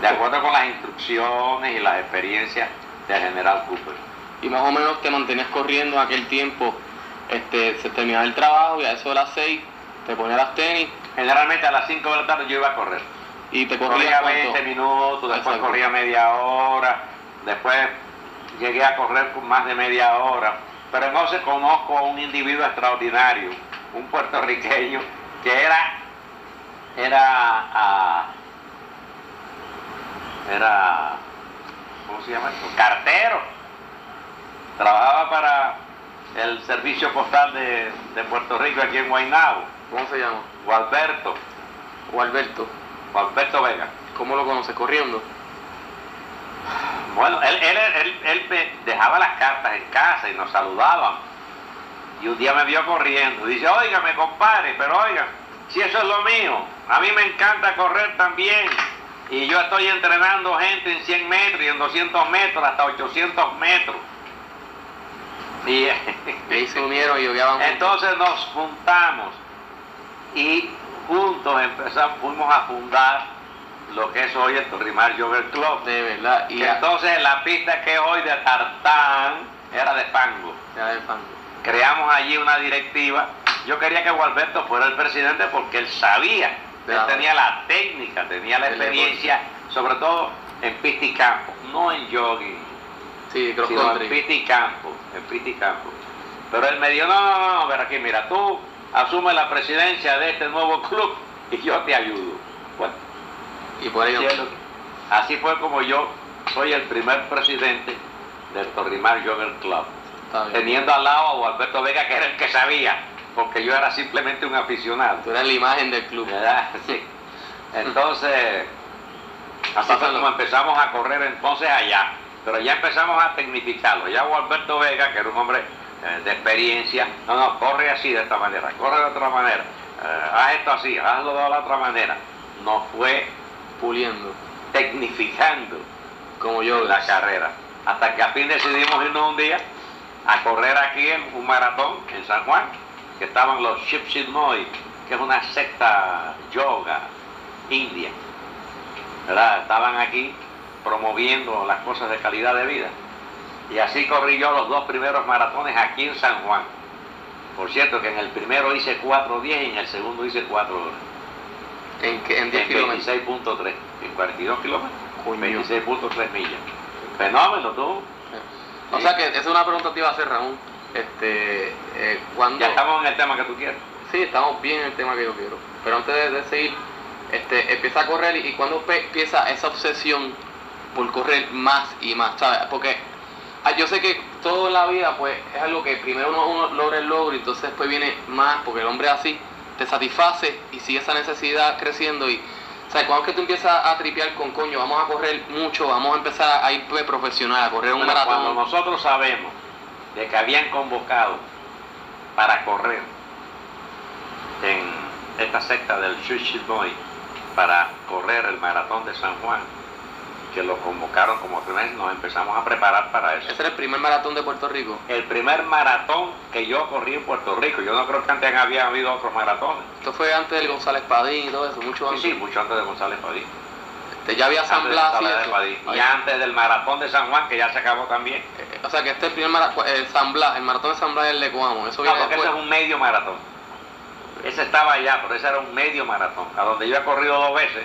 S2: De acuerdo con las instrucciones y las experiencias del general Cooper.
S3: Y más o menos te mantenías corriendo en aquel tiempo. Este, se terminaba el trabajo y a eso de las 6 te ponías las tenis
S2: Generalmente a las 5 de la tarde yo iba a correr.
S3: y te
S2: Corría
S3: cuánto?
S2: 20 minutos, después
S3: Exacto.
S2: corría media hora, después llegué a correr por más de media hora. Pero entonces conozco a un individuo extraordinario, un puertorriqueño, que era, era, ah, era, ¿cómo se llama esto? Cartero. Trabajaba para el servicio postal de, de Puerto Rico aquí en Guaynabo,
S3: ¿Cómo se llama?
S2: Gualberto,
S3: O Alberto.
S2: Gualberto Vega.
S3: ¿Cómo lo conoces? Corriendo.
S2: Bueno, él, él, él, él me dejaba las cartas en casa y nos saludaban. Y un día me vio corriendo. Y dice, óigame, compadre, pero oiga, si eso es lo mío, a mí me encanta correr también. Y yo estoy entrenando gente en 100 metros y en 200 metros, hasta 800 metros. Y
S3: Y ahí se unieron y yogueaban juntos.
S2: entonces nos juntamos y juntos empezamos, fuimos a fundar lo que es hoy el Torrimar Jogger Club.
S3: De verdad. Y
S2: entonces la pista que es hoy de tartán era de fango.
S3: ya de fan.
S2: Creamos allí una directiva. Yo quería que Gualberto fuera el presidente porque él sabía,
S3: Claro.
S2: él tenía la técnica, tenía la
S3: El
S2: experiencia, sobre todo en pista y campo, no en jogging,
S3: Sí,
S2: sino en
S3: country.
S2: pista y campo, en pista y campo. Pero él me dijo, no, no, no, ver aquí, mira, tú asume la presidencia de este nuevo club y yo te ayudo. Bueno,
S3: Y por ello.
S2: así fue como yo soy el primer presidente del Torrimar Jogger Club teniendo al lado a Alberto Vega, que era el que sabía, porque yo era simplemente un aficionado.
S3: Tú eres la imagen del club.
S2: ¿verdad? Sí. Entonces, así fue como empezamos a correr entonces allá. Pero ya empezamos a tecnificarlo. Ya Alberto Vega, que era un hombre eh, de experiencia, no, no, corre así de esta manera, corre de otra manera, eh, haz esto así, hazlo de la otra manera. Nos fue
S3: Puliendo.
S2: tecnificando
S3: Como yo.
S2: la carrera. Hasta que al fin decidimos irnos un día a correr aquí en un maratón en San Juan, que estaban los Shipshit Moy, que es una secta yoga india. ¿Verdad? Estaban aquí promoviendo las cosas de calidad de vida. Y así corrí yo los dos primeros maratones aquí en San Juan. Por cierto que en el primero hice 4.10 y en el segundo hice 4 horas.
S3: En, que- en 10
S2: En
S3: kilómetros.
S2: 26.3, en 42 kilómetros,
S3: Coño.
S2: 26.3 millas. Fenómeno, tú.
S3: O sea que esa es una pregunta que te iba a hacer, Ramón. Este, eh, ¿cuándo?
S2: Ya estamos en el tema que tú quieres.
S3: Sí, estamos bien en el tema que yo quiero. Pero antes de, de seguir, este, empieza a correr y, y cuando empieza esa obsesión por correr más y más, ¿sabes? Porque ah, yo sé que todo en la vida, pues, es algo que primero uno, uno logra el logro y entonces después viene más, porque el hombre así te satisface y sigue esa necesidad creciendo y, ¿sabes? Cuando es que tú empiezas a tripear con coño, vamos a correr mucho, vamos a empezar a ir pues, profesional, a correr un maratón.
S2: cuando nosotros sabemos de que habían convocado para correr en esta secta del Shushit Boy para correr el maratón de San Juan, que lo convocaron como primer, nos empezamos a preparar para eso.
S3: Ese era el primer maratón de Puerto Rico.
S2: El primer maratón que yo corrí en Puerto Rico, yo no creo que antes había habido otros maratones.
S3: Esto fue antes del González Padín y todo eso, mucho
S2: Sí,
S3: antes.
S2: sí, mucho antes de González Padín.
S3: Este, ya había San Blas y
S2: antes del maratón de San Juan, que ya se acabó también.
S3: Eh, O sea que este es el primer maratón, el San Blas, el maratón de San Blas es el de Coamo. Eso
S2: No, porque ese es un medio maratón. Ese estaba allá, pero ese era un medio maratón, a donde yo he corrido dos veces.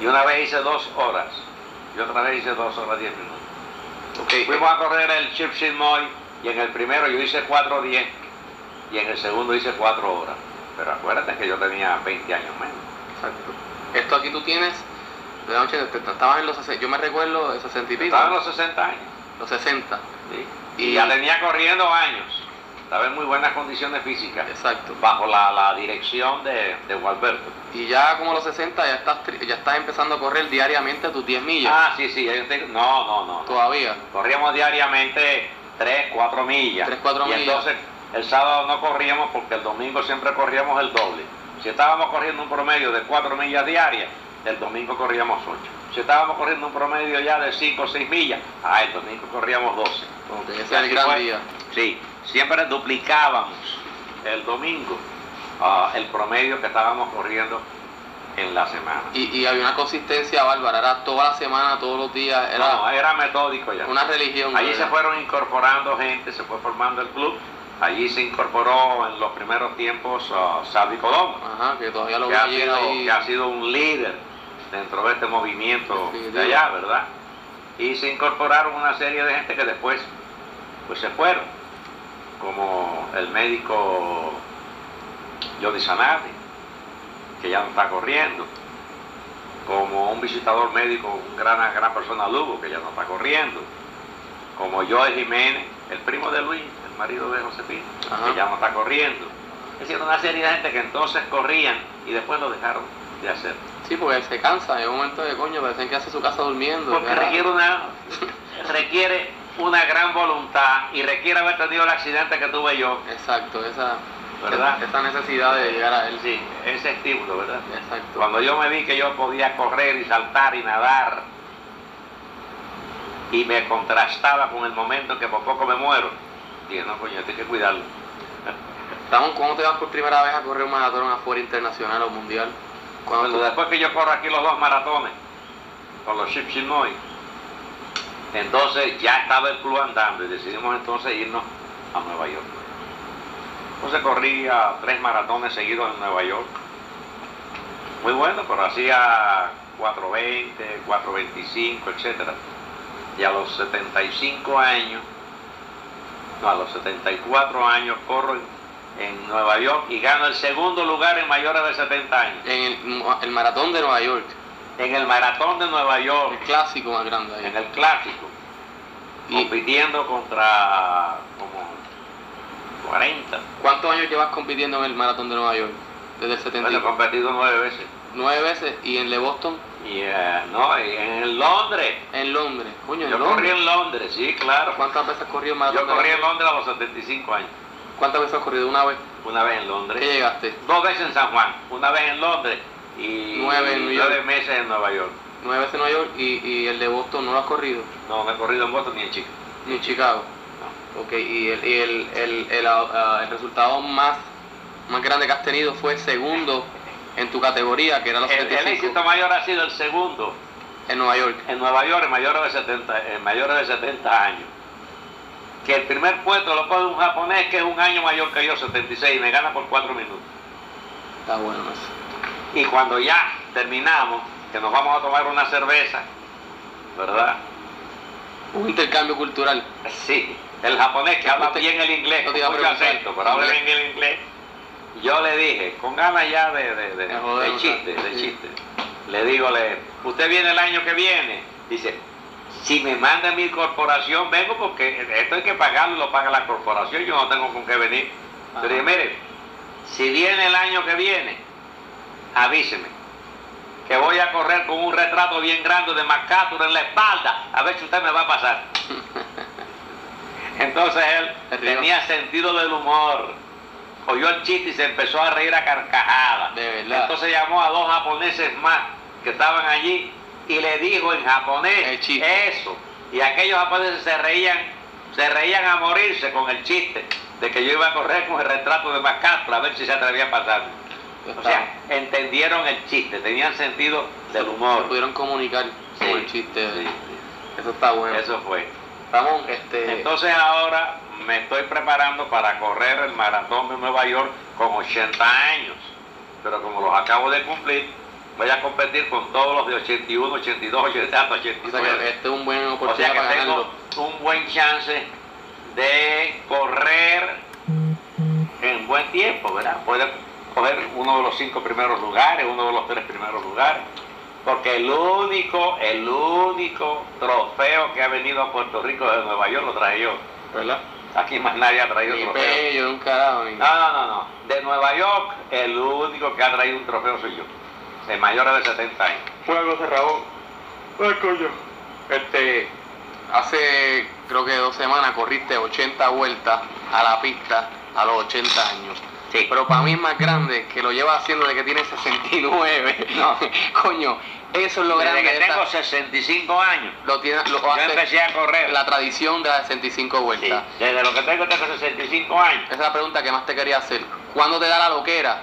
S2: Y una vez hice dos horas, y otra vez hice dos horas diez minutos.
S3: Ok,
S2: Fuimos a correr el Chip Moy, y en el primero yo hice 4.10, y en el segundo hice cuatro horas. Pero acuérdate que yo tenía 20 años menos.
S3: exacto. Esto aquí tú tienes, de la noche, estabas en los 60, yo me recuerdo de 60 y pico,
S2: Estaba en los 60 años.
S3: los 60,
S2: ¿sí?
S3: Y-
S2: Y ya tenía corriendo años. Estaba en muy buenas condiciones físicas.
S3: exacto.
S2: Bajo la, la dirección de, de Gualberto.
S3: Y ya como los 60 ya estás, ya estás empezando a correr diariamente tus 10 millas,
S2: Ah, sí, sí. No, no, no.
S3: todavía.
S2: Corríamos diariamente 3, 4 millas.
S3: Tres, cuatro
S2: y
S3: millas.
S2: entonces el sábado no corríamos porque el domingo siempre corríamos el doble. Si estábamos corriendo un promedio de 4 millas diarias, el domingo corríamos 8. Si estábamos corriendo un promedio ya de 5 o 6 millas, ah, el domingo corríamos 12.
S3: Como que ese
S2: Y
S3: es el gran
S2: fue.
S3: día.
S2: Sí, siempre duplicábamos el domingo ah, el promedio que estábamos corriendo en la semana.
S3: Y, y había una consistencia bárbara, era toda la semana, todos los días, era
S2: No, era metódico ya.
S3: una religión.
S2: Allí
S3: ¿verdad?
S2: se fueron incorporando gente, se fue formando el club. Allí se incorporó en los primeros tiempos uh, Salvi Colón,
S3: Ajá, que todavía lo
S2: que ha, sido,
S3: ahí.
S2: que ha sido un líder dentro de este movimiento de allá, ¿verdad? Y se incorporaron una serie de gente que después pues se fueron, como el médico Jody Sanardi, que ya no está corriendo, como un visitador médico, un gran, una gran persona Lugo, que ya no está corriendo, como Joe Jiménez, el primo de Luis, el marido de Josefina,
S3: Ajá.
S2: que ya no está corriendo. Es decir, una serie de gente que entonces corrían y después lo dejaron de hacer.
S3: Sí, porque se cansa, en un momento de coño, parecen que hace su casa durmiendo.
S2: Porque
S3: ¿verdad?
S2: requiere una, requiere una gran voluntad y requiere haber tenido el accidente que tuve yo.
S3: Exacto, esa.
S2: ¿verdad?
S3: Esa necesidad de llegar a él.
S2: Sí, ese estímulo, ¿verdad?
S3: Exacto.
S2: Cuando yo me vi que yo podía correr y saltar y nadar y me contrastaba con el momento que por poco me muero, dije, no, coño, hay que cuidarlo.
S3: Ramón, ¿cuándo te vas por primera vez a correr un maratón afuera internacional o mundial? ¿Cuándo
S2: Cuando después que yo corro aquí los dos maratones con los Chipchimoy, entonces ya estaba el club andando y decidimos entonces irnos a Nueva York. Entonces corría tres maratones seguidos en Nueva York. Muy bueno, pero hacía 420, 425, etcétera. Y a los 75 años, no, a los 74 años corro en, en Nueva York y gano el segundo lugar en mayores de 70 años.
S3: En el, el maratón de Nueva York,
S2: En el maratón de Nueva
S3: el
S2: York,
S3: clásico más grande ahí.
S2: en el clásico,
S3: Y-
S2: compitiendo contra como 40.
S3: ¿Cuántos años llevas compitiendo en el maratón de Nueva York? Desde el
S2: Bueno, he
S3: 70.
S2: competido nueve veces.
S3: Nueve veces. ¿Y en el de Boston?
S2: Y eh, no, en Londres.
S3: En Londres. Coño, en
S2: Yo corrí
S3: Londres.
S2: en Londres, sí, claro.
S3: ¿Cuántas veces has corrido el maratón
S2: Yo corrí en
S3: Londres?
S2: A los 75 años.
S3: ¿Cuántas veces has corrido? ¿Una vez?
S2: Una vez en
S3: ¿Qué
S2: Londres.
S3: llegaste?
S2: Dos veces en San Juan. Una vez en Londres. Y
S3: Nueve en
S2: nueve meses en Nueva York.
S3: Nueve veces en Nueva York y, y el de Boston no lo has corrido.
S2: No, no he corrido en Boston ni en Chico.
S3: Ni en Chicago. Ok, y el, y el, el, el, ah, el resultado más, más grande que has tenido fue segundo en tu categoría, que era los
S2: El, el
S3: 75
S2: éxito mayor ha sido el segundo
S3: en Nueva York.
S2: en Nueva York en mayores de 70, en mayores de 70 años. Que el primer puesto lo coge un japonés que es un año mayor que yo, 76, y me gana por 4 minutos.
S3: Está bueno eso.
S2: Y cuando ya terminamos, que nos vamos a tomar una cerveza, ¿verdad?
S3: Un intercambio cultural.
S2: Sí, el japonés que habla bien el inglés,
S3: no
S2: con mucho acento, pero habla bien el inglés. Yo le dije, con ganas ya de, de, de-
S3: De
S2: chiste, de chiste. Le digo, le, usted viene el año que viene. Dice, si me manda mi corporación, vengo porque esto hay que pagarlo, lo paga la corporación, yo no tengo con qué venir. Le dije, mire, si viene el año que viene, avíseme. Que voy a correr con un retrato bien grande de MacArthur en la espalda, a ver si usted me va a pasar. Entonces él tenía sentido del humor. Oyó el chiste y se empezó a reír a carcajadas.
S3: De verdad.
S2: Entonces llamó a dos japoneses más que estaban allí y le dijo en japonés eso. Y aquellos japoneses se reían, se reían a morirse con el chiste de que yo iba a correr con el retrato de MacArthur a ver si se atrevía a O sea, entendieron el chiste, tenían sentido del
S3: Se
S2: humor.
S3: pudieron comunicar con el chiste.
S2: sí,
S3: Eso está bueno.
S2: Eso fue.
S3: Ramón, este,
S2: Entonces ahora me estoy preparando para correr el maratón de Nueva York con 80 años. Pero como los acabo de cumplir, voy a competir con todos los de 81, 82, 83,
S3: o sea
S2: 89.
S3: que este es un buen
S2: O
S3: oportunidad
S2: sea que
S3: para
S2: tengo
S3: ganarlo.
S2: un buen chance de correr en buen tiempo, ¿verdad? Puedo coger uno de los cinco primeros lugares, uno de los tres primeros lugares. Porque el único, el único trofeo que ha venido a Puerto Rico de Nueva York lo traje yo.
S3: ¿Verdad?
S2: Aquí más nadie ha traído
S3: Ni
S2: trofeo.
S3: un carajo, ni...
S2: No, no, no, no. De Nueva York, el único que ha traído un trofeo soy yo. De mayores de 70 años.
S3: Cosa, Ramón. Ay, coño. Este, hace creo que dos semanas corriste 80 vueltas a la pista a los 80 años.
S2: Sí.
S3: Pero para mí es más grande que lo llevas haciendo desde que tienes 69.
S2: No.
S3: Coño, eso es lo grande
S2: Desde que
S3: esta-
S2: tengo 65 años,
S3: lo tiene, lo
S2: yo
S3: hace
S2: empecé a correr.
S3: la tradición de las 65
S2: Sí,
S3: vueltas.
S2: desde lo que tengo tengo 65 años.
S3: Esa es la pregunta que más te quería hacer. ¿Cuándo te da la loquera?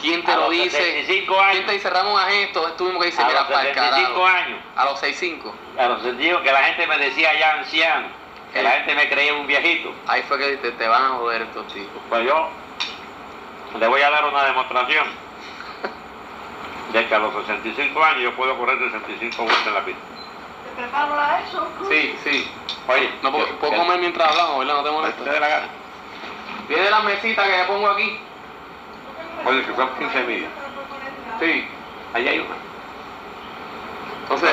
S3: ¿Quién te
S2: A
S3: lo
S2: los
S3: dice?
S2: 65 años.
S3: ¿Quién te dice, Ramón, haz esto? Es tú mismo que dice,
S2: A
S3: mira,
S2: los
S3: para el
S2: 65
S3: carajo.
S2: años.
S3: A los 65.
S2: A los sentidos que la gente me decía ya anciano, que la
S3: Eh.
S2: gente me creía un viejito.
S3: Ahí fue que te, te van a joder estos tipos.
S2: Pues yo le voy a dar una demostración de que a los 65 años yo puedo correr 65 vueltas en la pista.
S5: ¿Te preparo a eso?
S3: Sí, sí.
S2: Oye,
S3: No puedo,
S2: que-
S3: comer mientras hablamos, ¿verdad? No te molesta.
S2: dé la gana.
S3: Viene la mesita que le pongo aquí.
S2: Oye, que son 15 millas.
S3: Sí.
S2: Ahí hay una.
S3: Entonces,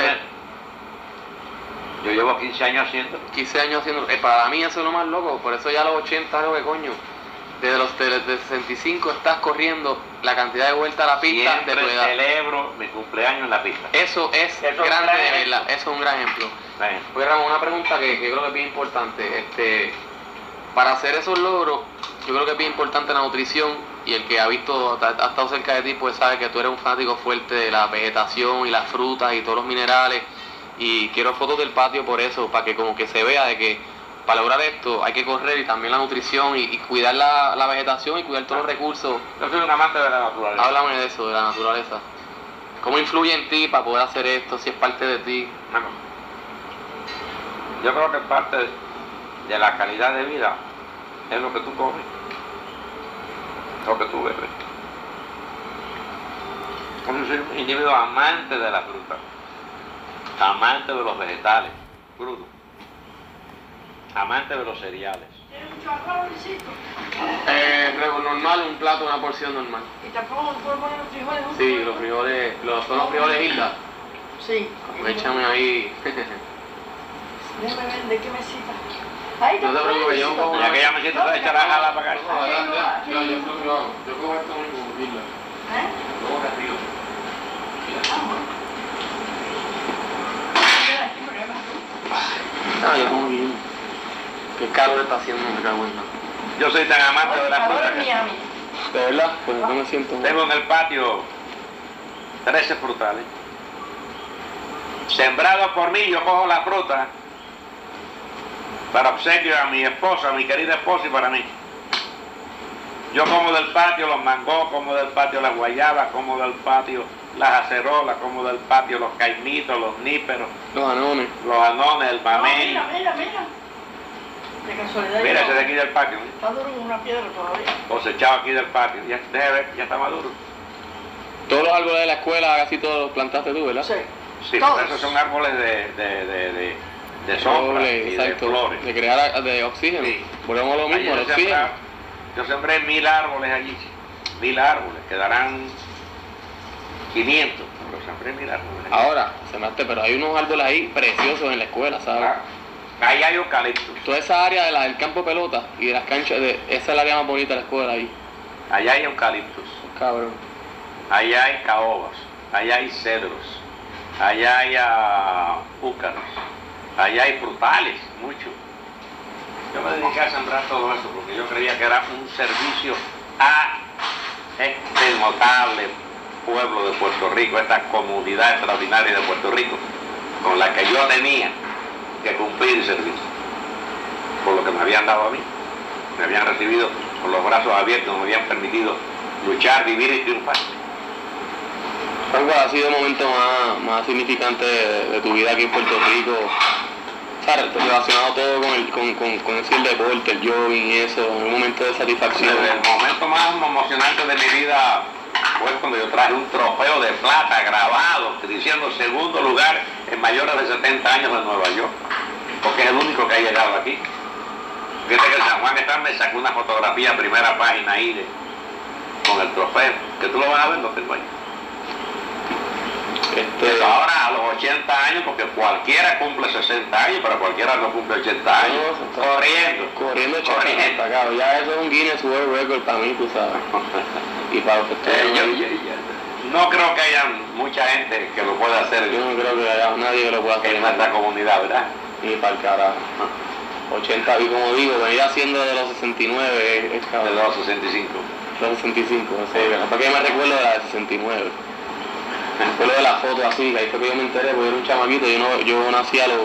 S2: yo llevo 15 años haciendo.
S3: 15 años haciendo. eh, para mí eso es lo más loco. Por eso ya a los 80 algo que coño. Desde los de, de 65 estás corriendo la cantidad de vueltas a la pista de tu
S2: Siempre
S3: edad.
S2: celebro mi cumpleaños en la pista.
S3: Eso es
S2: Eso
S3: grande
S2: gran
S3: de
S2: ejemplo.
S3: verdad. Eso es un gran ejemplo.
S2: Bueno,
S3: Oye Ramón, una pregunta que, que creo que es bien importante. Este, para hacer esos logros, yo creo que es bien importante la nutrición y el que ha visto, ha, ha estado cerca de ti, pues sabe que tú eres un fanático fuerte de la vegetación y las frutas y todos los minerales. Y quiero fotos del patio por eso, para que como que se vea de que para lograr esto hay que correr y también la nutrición y, y cuidar la, la vegetación y cuidar todos los recursos.
S2: Yo soy un amante de la naturaleza.
S3: Háblame de eso, de la naturaleza. ¿Cómo influye en ti para poder hacer esto, si es parte de ti?
S2: Bueno, yo creo que parte de la calidad de vida es lo que tú comes, lo que tú bebes. Yo soy un individuo amante de la fruta, amante de los vegetales crudos, amante de los cereales.
S5: ¿Tienes mucho arroz, Luisito?
S3: Eh, normal, un plato, una porción normal.
S5: Y tampoco puedo poner los frijoles juntos.
S3: Sí, los frijoles, los, son los frijoles Hilda.
S5: Sí.
S3: Échame ahí.
S5: Déjame ver de qué mesita. Ahí
S3: No te
S5: está,
S3: preocupes, yo cojo
S2: Y aquella mesita echa la jala para acá.
S3: Yo cojo esto mismo, Hilda.
S5: ¿Eh?
S3: Cojo arriba.
S5: Ah, bueno.
S3: Ah, yo como bien. Qué calor está haciendo, en.
S2: Yo soy tan amante de la fruta que
S5: Miami.
S3: ¿De verdad? Pues no me siento mal.
S2: tengo en el patio 13 frutales. Sembrado por mí, yo cojo la fruta para obsequio a mi esposa, a mi querida esposa y para mí. Yo como del patio los mangos, como del patio las guayabas, como del patio las acerolas, como del patio los caimitos, los níperos,
S3: Los anones.
S2: los anones, el
S5: No,
S2: mamey.
S5: mira, mira, mira. De casualidad.
S2: Mira ese de aquí del patio, ¿eh?
S5: Está duro como una piedra todavía.
S2: cosechado aquí del patio. Ya, deje ver, ya está maduro.
S3: Todos los árboles de la escuela, casi todos los plantaste tú, ¿verdad?
S5: Sí.
S2: Sí,
S5: Todos.
S2: esos son árboles de, de, de, de, de sombra
S3: Doble,
S2: y de
S3: exacto.
S2: flores.
S3: De crear de oxígeno.
S2: Sí.
S3: Volvemos a lo mismo,
S2: sembré,
S3: oxígeno.
S2: yo sembré mil árboles allí, mil árboles, quedarán 500, pero sembré mil árboles. allí.
S3: Ahora, sembraste, pero hay unos árboles ahí preciosos en la escuela, ¿sabes?
S2: Ah, Ahí hay eucaliptos,
S3: Toda esa área de la, del campo pelota y de las canchas, de, esa es la área más bonita de la escuela ahí.
S2: allá hay eucaliptos,
S3: Cabrón.
S2: allá hay caobas, allá hay cedros, allá hay ah, úcaros, allá hay frutales, mucho. Yo me dediqué a sembrar todo eso porque yo creía que era un servicio a este notable pueblo de Puerto Rico, esta comunidad extraordinaria de Puerto Rico, con la que yo tenía que cumplir y servir, por lo que me habían dado a mí. Me habían recibido con los brazos abiertos, me habían permitido luchar, vivir y triunfar.
S3: ¿Cuál ha sido el momento más, más significante de, de tu vida aquí en Puerto Rico? ¿Sabes? Relacionado todo con el, con, con, con el deporte, el jogging y eso, un momento de satisfacción.
S2: El momento más emocionante de mi vida fue cuando yo traje un trofeo de plata grabado, diciendo segundo lugar en mayores de 70 años en Nueva York, porque es el único que ha llegado aquí. Fíjate que el San Juan Están me sacó una fotografía, primera página ahí, de- con el trofeo, que tú lo vas a ver, lo tengo ahí.
S3: Este,
S2: Pero ahora a los 80 años, porque cualquiera cumple 60 años, pero cualquiera no cumple 80 años,
S3: No,
S2: corriendo.
S3: corriendo
S2: Corriendo.
S3: Ya eso es un Guinness World Record para mí, tú sabes. Y para los que
S2: Eh, yo- yo- yo- no creo que haya mucha gente que lo pueda hacer
S3: Yo no creo que haya nadie que lo pueda hacer
S2: en nuestra comunidad, ¿verdad?
S3: ni para el carajo. 80, y como digo, venir haciendo de los 69 es, es
S2: De
S3: cabrón.
S2: los 65.
S3: Los 65, no sé, ¿para qué me recuerdo de la de 69? Me recuerdo de la foto así, que ahí fue que yo me enteré, porque era un chamaquito, yo, no, yo nací a los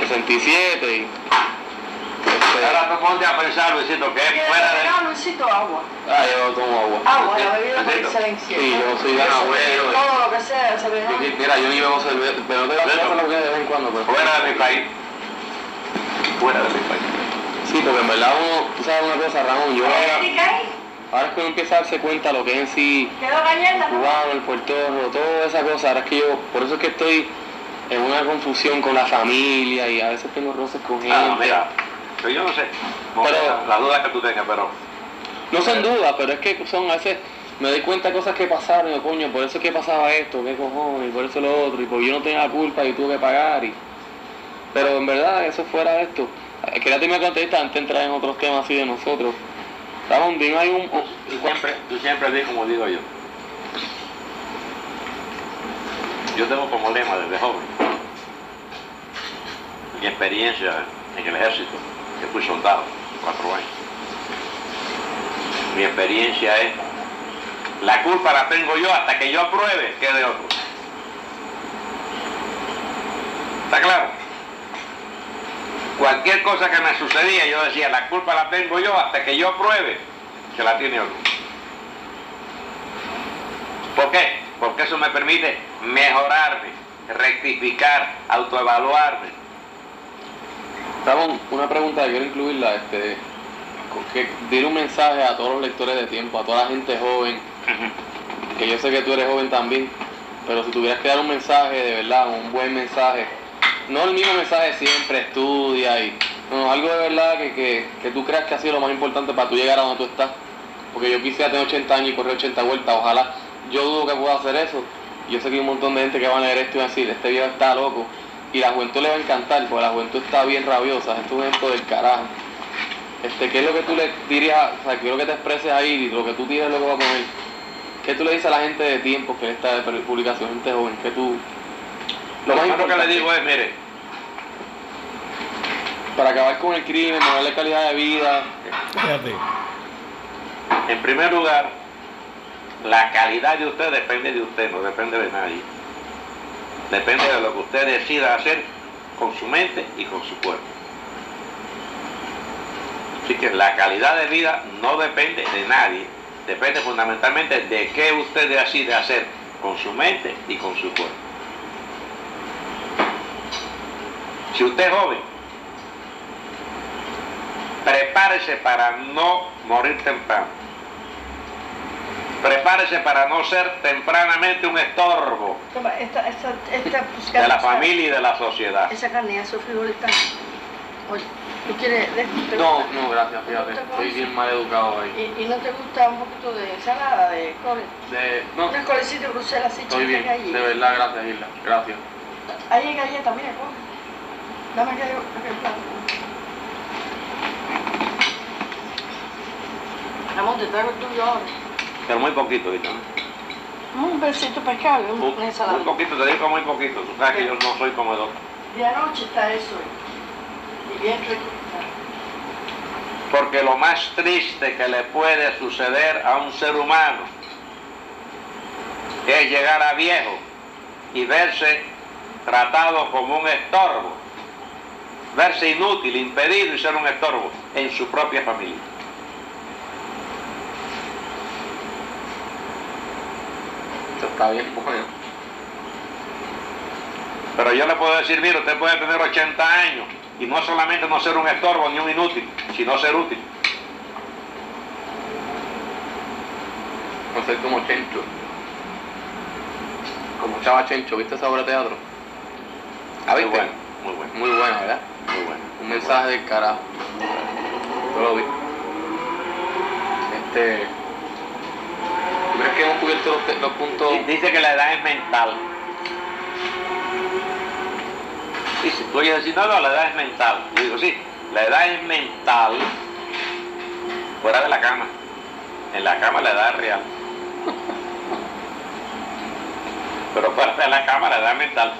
S3: 67 y... este,
S2: Ahora tú ponte a pensar, Luisito, que es
S5: ¿Quieres
S2: fuera de...
S5: agua, Luisito? Agua.
S3: ah, yo tomo agua.
S5: Agua, la bebida por excelencia.
S3: Sí, yo soy gran abuelo.
S5: Todo lo que sea, se ve.
S3: mira, yo ni bebo cerveza, pero no te
S2: Bueno.
S3: lo que de vez en cuando, pero...
S2: Fuera de mi país. Fuera de mi país.
S3: Sí, porque en verdad uno, tú sabes una cosa, Ramón, yo ahora, ahora es que uno empieza a darse cuenta lo que es en sí
S5: ¿Quedó galleta? no?
S3: cubano, el puertorro, toda esa cosa. Ahora es que yo, por eso es que estoy en una confusión con la familia y a veces tengo roces con gente.
S2: Ah, no, mira, pero yo no sé. No
S3: Pero-
S2: sé la duda que tú tengas, pero...
S3: No son dudas, pero es que son a veces me doy cuenta de cosas que pasaron, y yo, coño, por eso es que pasaba esto, qué cojones, y por eso lo otro, y porque yo no tenía la culpa y tuve que pagar. Y... Pero en verdad, eso fuera de esto. Eh, Quería que me contestas antes de entrar en otros temas así de nosotros. Ramón, dime hay un...
S2: Tú siempre, tú siempre di como digo yo. Yo tengo como lema desde joven mi experiencia en el ejército, que fui soldado cuatro años. Mi experiencia es, la culpa la tengo yo hasta que yo apruebe que de otro. ¿Está claro? Cualquier cosa que me sucedía, yo decía, la culpa la tengo yo hasta que yo apruebe que la tiene otro. ¿Por qué? Porque eso me permite mejorarme, rectificar, autoevaluarme.
S3: Ramón, una pregunta, quiero incluirla, este, que dile un mensaje a todos los lectores de tiempo, a toda la gente joven, que yo sé que tú eres joven también, pero si tuvieras que dar un mensaje de verdad, un buen mensaje, no el mismo mensaje siempre, estudia y no, algo de verdad que, que, que tú creas que ha sido lo más importante para tú llegar a donde tú estás. Porque yo quisiera tener 80 años y correr 80 vueltas, ojalá. Yo dudo que pueda hacer eso. Yo sé que hay un montón de gente que va a leer esto y va a decir, este viejo está loco. Y la juventud le va a encantar, porque la juventud está bien rabiosa, esto es un ejemplo del carajo. Este, ¿Qué es lo que tú le dirías, o sea, quiero que te expreses ahí y lo que tú tienes lo que va a poner? ¿Qué tú le dices a la gente de tiempo que está de publicación, gente joven, que tú...
S2: Lo más importante que le digo es, mire,
S3: para acabar con el crimen, mejorar calidad de vida.
S6: Fíjate.
S2: en primer lugar, la calidad de usted depende de usted, no depende de nadie. Depende de lo que usted decida hacer con su mente y con su cuerpo. Así que la calidad de vida no depende de nadie, depende fundamentalmente de qué usted decide hacer con su mente y con su cuerpo. Si usted es joven, prepárese para no morir temprano. Prepárese para no ser tempranamente un estorbo
S5: Toma, esta, esta, esta, pues,
S2: de la familia y de la sociedad.
S5: Esa carne ya sufrió ahorita. Oye, ¿tú quieres?
S3: No, no, gracias, fíjate, estoy bien mal educado ahí.
S5: ¿Y, y no te gusta un poquito de ensalada, de cole?
S3: De, no,
S5: Una colecita de Bruselas así
S3: estoy bien,
S5: allí.
S3: de verdad, gracias Isla, gracias.
S5: Ahí hay galleta, mira, coge. Dame aquel plato. Ramón, te traigo el tuyo ahora.
S2: Pero muy poquito, ¿viste?
S5: Un besito pescado,
S2: Muy,
S5: una ensalada.
S2: muy poquito, te digo muy poquito. Tú sabes que yo no soy comedor.
S5: De anoche está eso. Y bien rico.
S2: Porque lo más triste que le puede suceder a un ser humano es llegar a viejo y verse tratado como un estorbo, verse inútil, impedido y ser un estorbo en su propia familia.
S3: Esto está bien bueno.
S2: Pero yo le puedo decir, mire, usted puede tener 80 años y no solamente no ser un estorbo ni un inútil, sino ser útil.
S3: No ser como Chencho. Como Chava Chencho, ¿viste esa obra de teatro? ¿Ah,
S2: Muy
S3: viste?
S2: bueno, muy bueno,
S3: Muy buena, ¿verdad?
S2: muy bueno.
S3: Un mensaje del carajo. Yo lo vi. Este. ¿Tú crees que hemos cubierto los, puntos?
S2: Dice que la edad es mental. Dice, tú oyes decir, no, no, la edad es mental. Yo digo, sí, la edad es mental fuera de la cama. En la cama la edad es real. Pero fuera de la cama la edad es mental.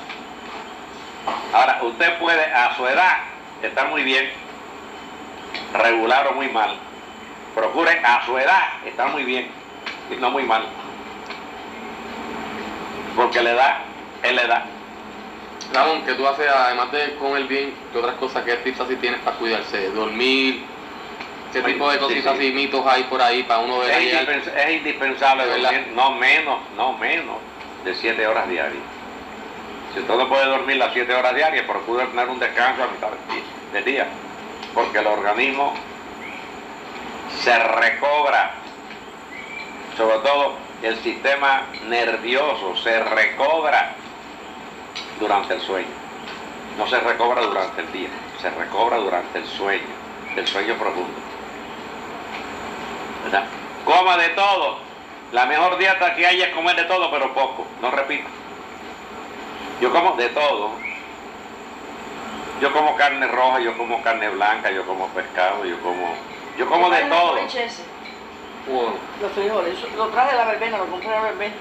S2: Ahora, usted puede a su edad estar muy bien, regular o muy mal. Procure a su edad estar muy bien y no muy mal. Porque la edad es la edad.
S3: Ramón, que tú haces, además de comer bien, ¿qué otras cosas, qué tips así tienes para cuidarse? Dormir, qué tipo de cositas
S2: sí.
S3: y mitos hay por ahí para uno ver
S2: Es, indispens- es indispensable dormir no menos, no menos de 7 horas diarias. Si usted no puede dormir las 7 horas diarias, procure tener un descanso a mitad del día, porque el organismo se recobra, sobre todo el sistema nervioso se recobra durante el sueño. No se recobra durante el día, se recobra durante el sueño, el sueño profundo. ¿verdad? Coma de todo. La mejor dieta que hay es comer de todo, pero poco. No repito. Yo como de todo. Yo como carne roja, yo como carne blanca, yo como pescado, yo como... Yo como de
S5: ¿Cuál es el
S2: todo.
S3: Wow.
S5: Los frijoles. Eso- Lo traje de la verbena, lo compré de la verbena.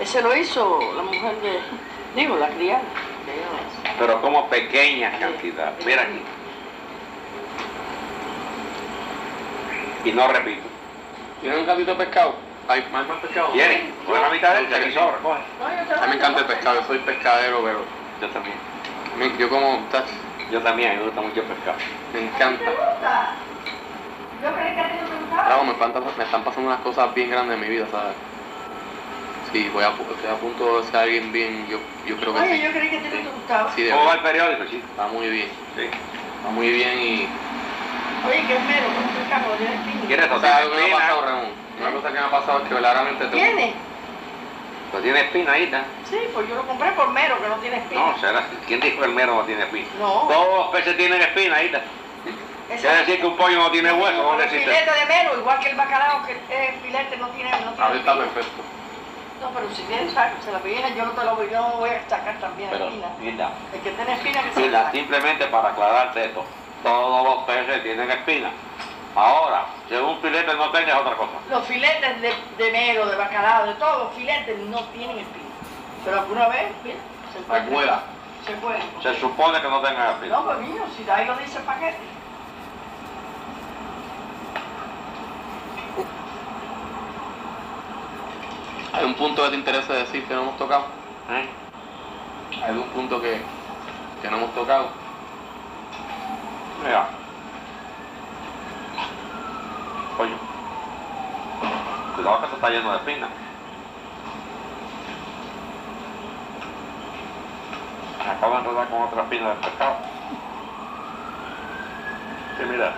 S5: Ese lo hizo la mujer de... Digo, la criada. lo.
S2: Pero como pequeñas cantidades. Mira aquí. Y no repito.
S3: ¿Tienes un cantito de pescado? ¿Hay más, más pescado?
S2: ¿Quieren? Coge la mitad de este que sobra, coge.
S3: A mí me encanta el pescado, yo soy pescadero, pero
S2: Yo también.
S3: yo como,
S2: Yo también, me gusta mucho el pescado.
S3: me encanta.
S5: Gusta? Yo creí que a ti no te gustaba.
S3: Claro, me, están, me están pasando unas cosas bien grandes en mi vida, ¿sabes? Sí, voy a, estoy a punto de ser alguien bien, yo, yo creo que
S5: Oye,
S3: sí.
S5: yo creí que a ti no te gustaba.
S3: Sí, de
S2: ¿Cómo va el periódico, chico?
S3: está muy bien,
S2: Sí.
S3: está muy bien y...
S5: Oye, que es mero, el carro, tiene espina.
S2: ¿Quieres
S3: O
S2: tocar
S3: sea, algo que me ha pasado, Ramón, una cosa que me ha pasado es que verdaderamente.
S5: ¿Tiene?
S2: Pues tiene espina ahí, ¿está?
S5: Sí, pues yo lo compré por mero, que no tiene espina.
S2: No, será. ¿Quién dijo que el mero no tiene espina?
S5: No.
S2: Todos los peces tienen espina ahí, ¿está? Quiere decir que un pollo no tiene hueso,
S5: No,
S2: ¿no
S5: el
S2: existe?
S5: filete de mero, igual que el bacalao, que el filete no tiene, no tiene
S3: A ver, está perfecto.
S5: No, pero si saco, se la pillina, yo no te lo voy, yo no voy a sacar también
S2: Pero,
S5: espina.
S2: mira,
S5: El que tiene espina que se la
S2: espina,
S5: saque.
S2: simplemente para aclararte esto. Todos los peces tienen espina. Ahora, si un filete no tenga es otra cosa.
S5: Los filetes de, de mero, de bacalao, de todos los filetes no tienen espina. Pero alguna vez, mira, se puede. Se puede.
S2: Se supone que no tengan espina.
S5: No, pues niño, si ahí lo dice el paquete.
S3: Hay un punto que te interesa decir que no hemos tocado.
S2: ¿Eh?
S3: Hay un punto que, que no hemos tocado.
S2: Mira. Coño. Cuidado que esto está lleno de espinas. Me acabo de enredar con otra espina del pescado. Sí, mira.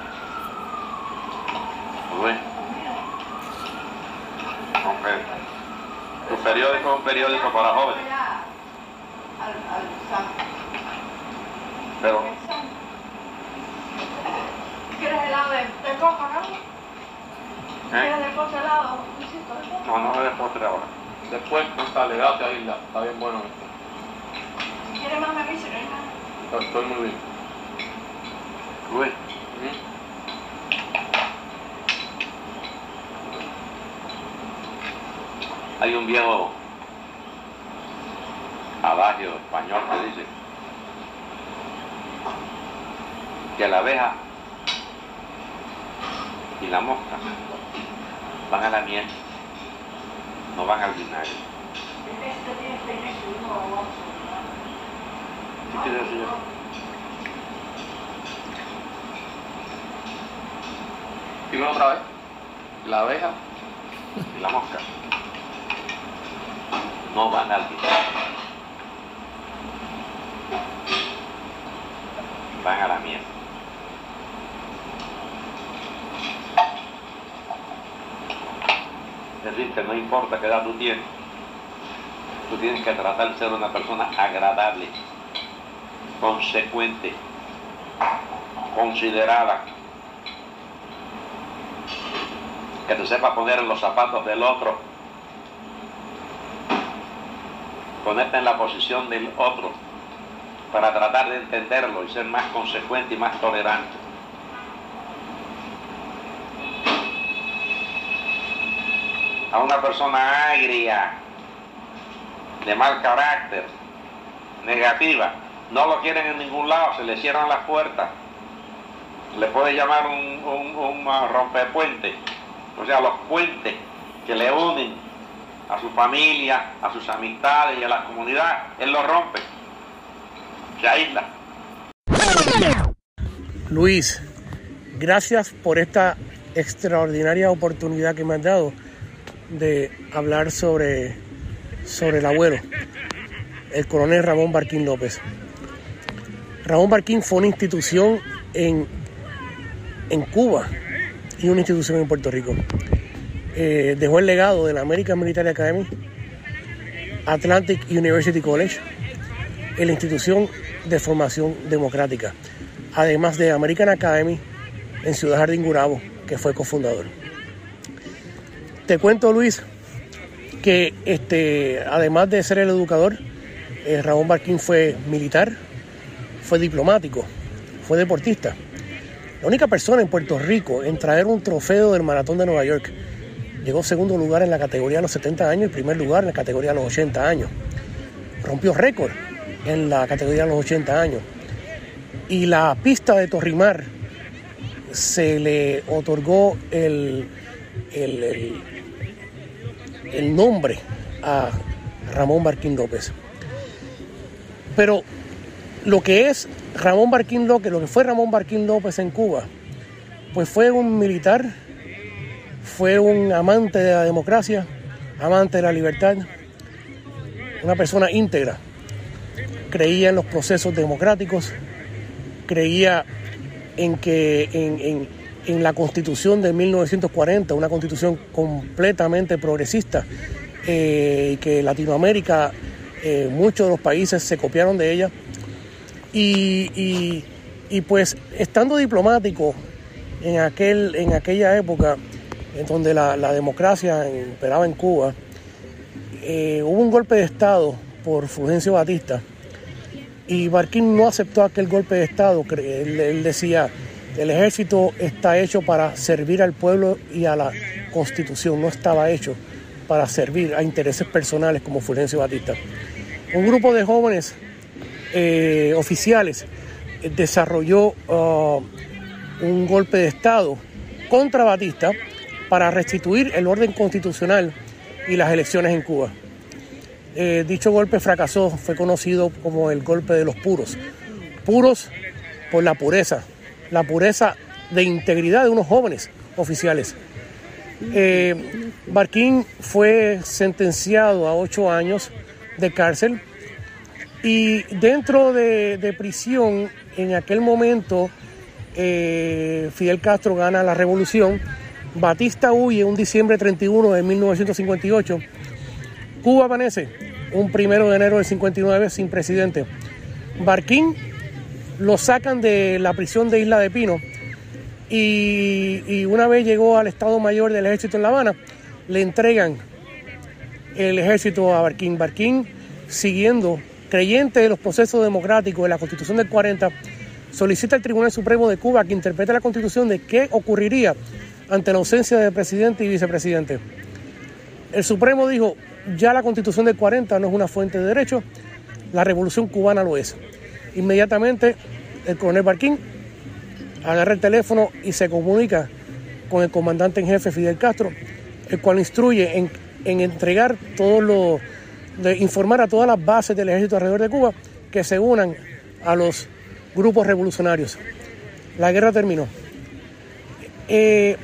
S2: Uy. Aunque tu periódico es un periódico para jóvenes,
S5: Al, al Sam.
S2: pero
S5: ¿Quieres helado de, de coca, no?
S2: ¿eh?
S5: ¿Quieres de coca helado? De coca.
S2: no, no me des postre ahora.
S3: Después, no sale, gracias Isla. Está bien bueno esto.
S5: Si quieres más hay nada.
S3: Estoy, muy bien.
S2: Uy.
S3: Ujú.
S2: Hay un viejo adagio español que dice que la abeja y la mosca van a la miel, no van al vinagre. ¿Qué quiere decir eso?
S3: Dímelo otra vez. La abeja.
S2: Y la mosca no van al vinagre, van a la miel. Es decir, que no importa qué edad tú tienes, tú tienes que tratar de ser una persona agradable, consecuente, considerada, que te sepa poner en los zapatos del otro, ponerte en la posición del otro, para tratar de entenderlo y ser más consecuente y más tolerante. a una persona agria, de mal carácter, negativa, no lo quieren en ningún lado, se le cierran las puertas. Le puede llamar un, un, un uh, rompepuente, o sea, los puentes que le unen a su familia, a sus amistades y a la comunidad, él los rompe, se aísla.
S6: Luis, gracias por esta extraordinaria oportunidad que me has dado de hablar sobre, sobre el abuelo, el coronel Ramón Barquín López. Ramón Barquín fue una institución en, en Cuba y una institución en Puerto Rico. Eh, dejó el legado de la American Military Academy, Atlantic University College, en la institución de formación democrática, además de American Academy en Ciudad Jardín Gurabo, que fue cofundador. Te cuento, Luis, que este, además de ser el educador, eh, Ramón Barquín fue militar, fue diplomático, fue deportista. La única persona en Puerto Rico en traer un trofeo del Maratón de Nueva York. Llegó segundo lugar en la categoría de los 70 años y primer lugar en la categoría de los 80 años. Rompió récord en la categoría de los 80 años. Y la pista de Torrimar se le otorgó el el, el- nombre a Ramón Barquín López. Pero lo que es Ramón Barquín López, lo que fue Ramón Barquín López en Cuba, pues fue un militar, fue un amante de la democracia, amante de la libertad, una persona íntegra. Creía en los procesos democráticos, creía en que en, la constitución de 1940, una constitución completamente progresista, eh, que Latinoamérica, eh, muchos de los países se copiaron de ella. Y, y- pues estando diplomático en, aquel, en aquella época, donde la, democracia imperaba en Cuba, eh, hubo un golpe de Estado por Fulgencio Batista y Barquín no aceptó aquel golpe de Estado. Él, decía, el ejército está hecho para servir al pueblo y a la constitución, no estaba hecho para servir a intereses personales como Fulgencio Batista. Un grupo de jóvenes eh, oficiales desarrolló ah, un golpe de Estado contra Batista para restituir el orden constitucional y las elecciones en Cuba. Eh, dicho golpe fracasó, fue conocido como el golpe de los puros. Puros por la pureza, la pureza de integridad de unos jóvenes oficiales. Eh, Barquín fue sentenciado a ocho años de cárcel y dentro de, prisión, en aquel momento, eh, Fidel Castro gana la revolución, Batista huye un diciembre 31 de 1958, Cuba amanece un primero de enero del 59 sin presidente. Barquín lo sacan de la prisión de Isla de Pino y, y una vez llegó al Estado Mayor del Ejército en La Habana, le entregan el ejército a Barquín. Barquín, siguiendo, creyente de los procesos democráticos de la Constitución del 40, solicita al Tribunal Supremo de Cuba que interprete la Constitución de qué ocurriría ante la ausencia de presidente y vicepresidente. El Supremo dijo, ya la Constitución del 40 no es una fuente de derecho, la Revolución cubana lo es. Inmediatamente el coronel Barquín agarra el teléfono y se comunica con el comandante en jefe Fidel Castro, el cual instruye en, en entregar todos los, de informar a todas las bases del ejército alrededor de Cuba que se unan a los grupos revolucionarios. La guerra terminó. Eh,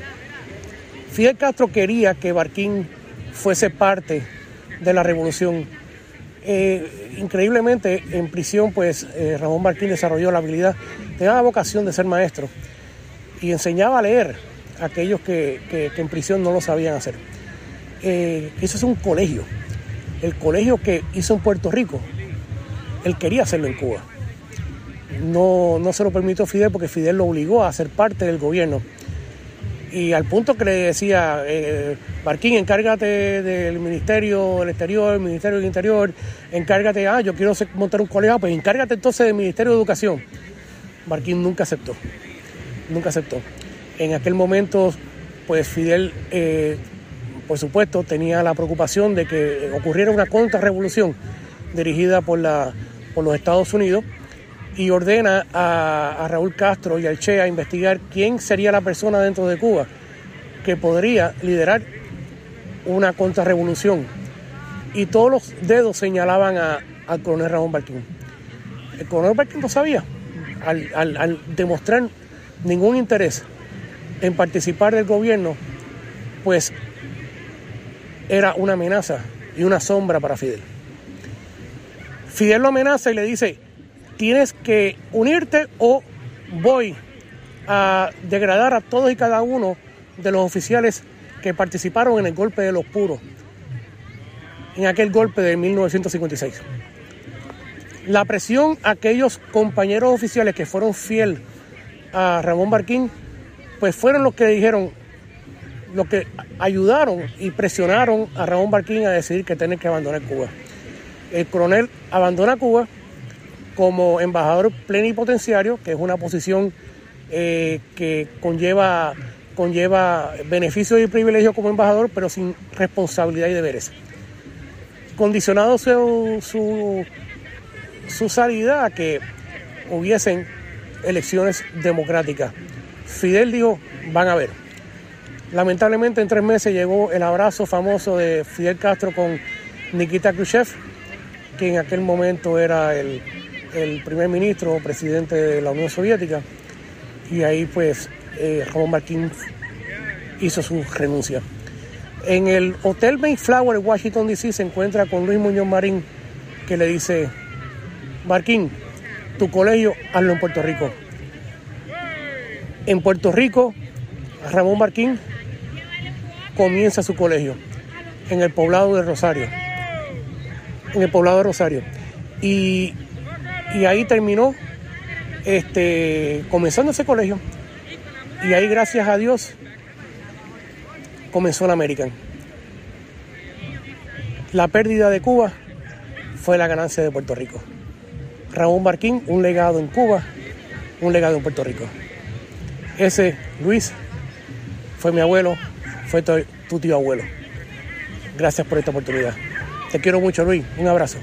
S6: Fidel Castro quería que Barquín fuese parte de la revolución. Eh, increíblemente, en prisión, pues eh, Ramón Barquín desarrolló la habilidad, tenía la vocación de ser maestro y enseñaba a leer a aquellos que, que- en prisión no lo sabían hacer. Eso es un colegio, el colegio que hizo en Puerto Rico, él quería hacerlo en Cuba. No, no se lo permitió Fidel porque Fidel lo obligó a ser parte del gobierno y al punto que le decía, eh, Barquín, encárgate del Ministerio del Exterior, Ministerio del Interior, encárgate, ah, yo quiero montar un colegio, ah, pues encárgate entonces del Ministerio de Educación. Barquín nunca aceptó, nunca aceptó. En aquel momento, pues Fidel, eh, por supuesto, tenía la preocupación de que ocurriera una contrarrevolución dirigida por, la, por los Estados Unidos y ordena a, Raúl Castro y al Che a investigar quién sería la persona dentro de Cuba que podría liderar una contrarrevolución. Y todos los dedos señalaban a- al coronel Ramón Barquín. El coronel Barquín lo sabía. Al- al demostrar ningún interés en participar del gobierno, pues era una amenaza y una sombra para Fidel. Fidel lo amenaza y le dice, tienes que unirte o voy a degradar a todos y cada uno de los oficiales que participaron en el golpe de los puros, en aquel golpe de 1956. La presión a aquellos compañeros oficiales que fueron fiel a Ramón Barquín, pues fueron los que dijeron, los que ayudaron y presionaron a Ramón Barquín a decidir que tiene que abandonar Cuba. El coronel abandona Cuba como embajador plenipotenciario, que es una posición eh, que conlleva, conlleva beneficios y privilegios como embajador, pero sin responsabilidad y deberes. Condicionado su, su, su salida a que hubiesen elecciones democráticas. Fidel dijo, van a ver. Lamentablemente en tres meses llegó el abrazo famoso de Fidel Castro con Nikita Khrushchev, que en aquel momento era el, el primer ministro presidente de la Unión Soviética, y ahí pues eh, Ramón Martín hizo su renuncia. En el Hotel Mayflower Washington DC se encuentra con Luis Muñoz Marín, que le dice, Marquín, tu colegio hazlo en Puerto Rico. En Puerto Rico, Ramón Marquín comienza su colegio en el poblado de Rosario. En el poblado de Rosario. Y, y ahí terminó este, comenzando ese colegio. Y ahí, gracias a Dios, comenzó la American. La pérdida de Cuba fue la ganancia de Puerto Rico. Ramón Marquín, un legado en Cuba, un legado en Puerto Rico. Ese, Luis, fue mi abuelo, fue tu, tu tío abuelo. Gracias por esta oportunidad. Te quiero mucho, Luis. Un abrazo.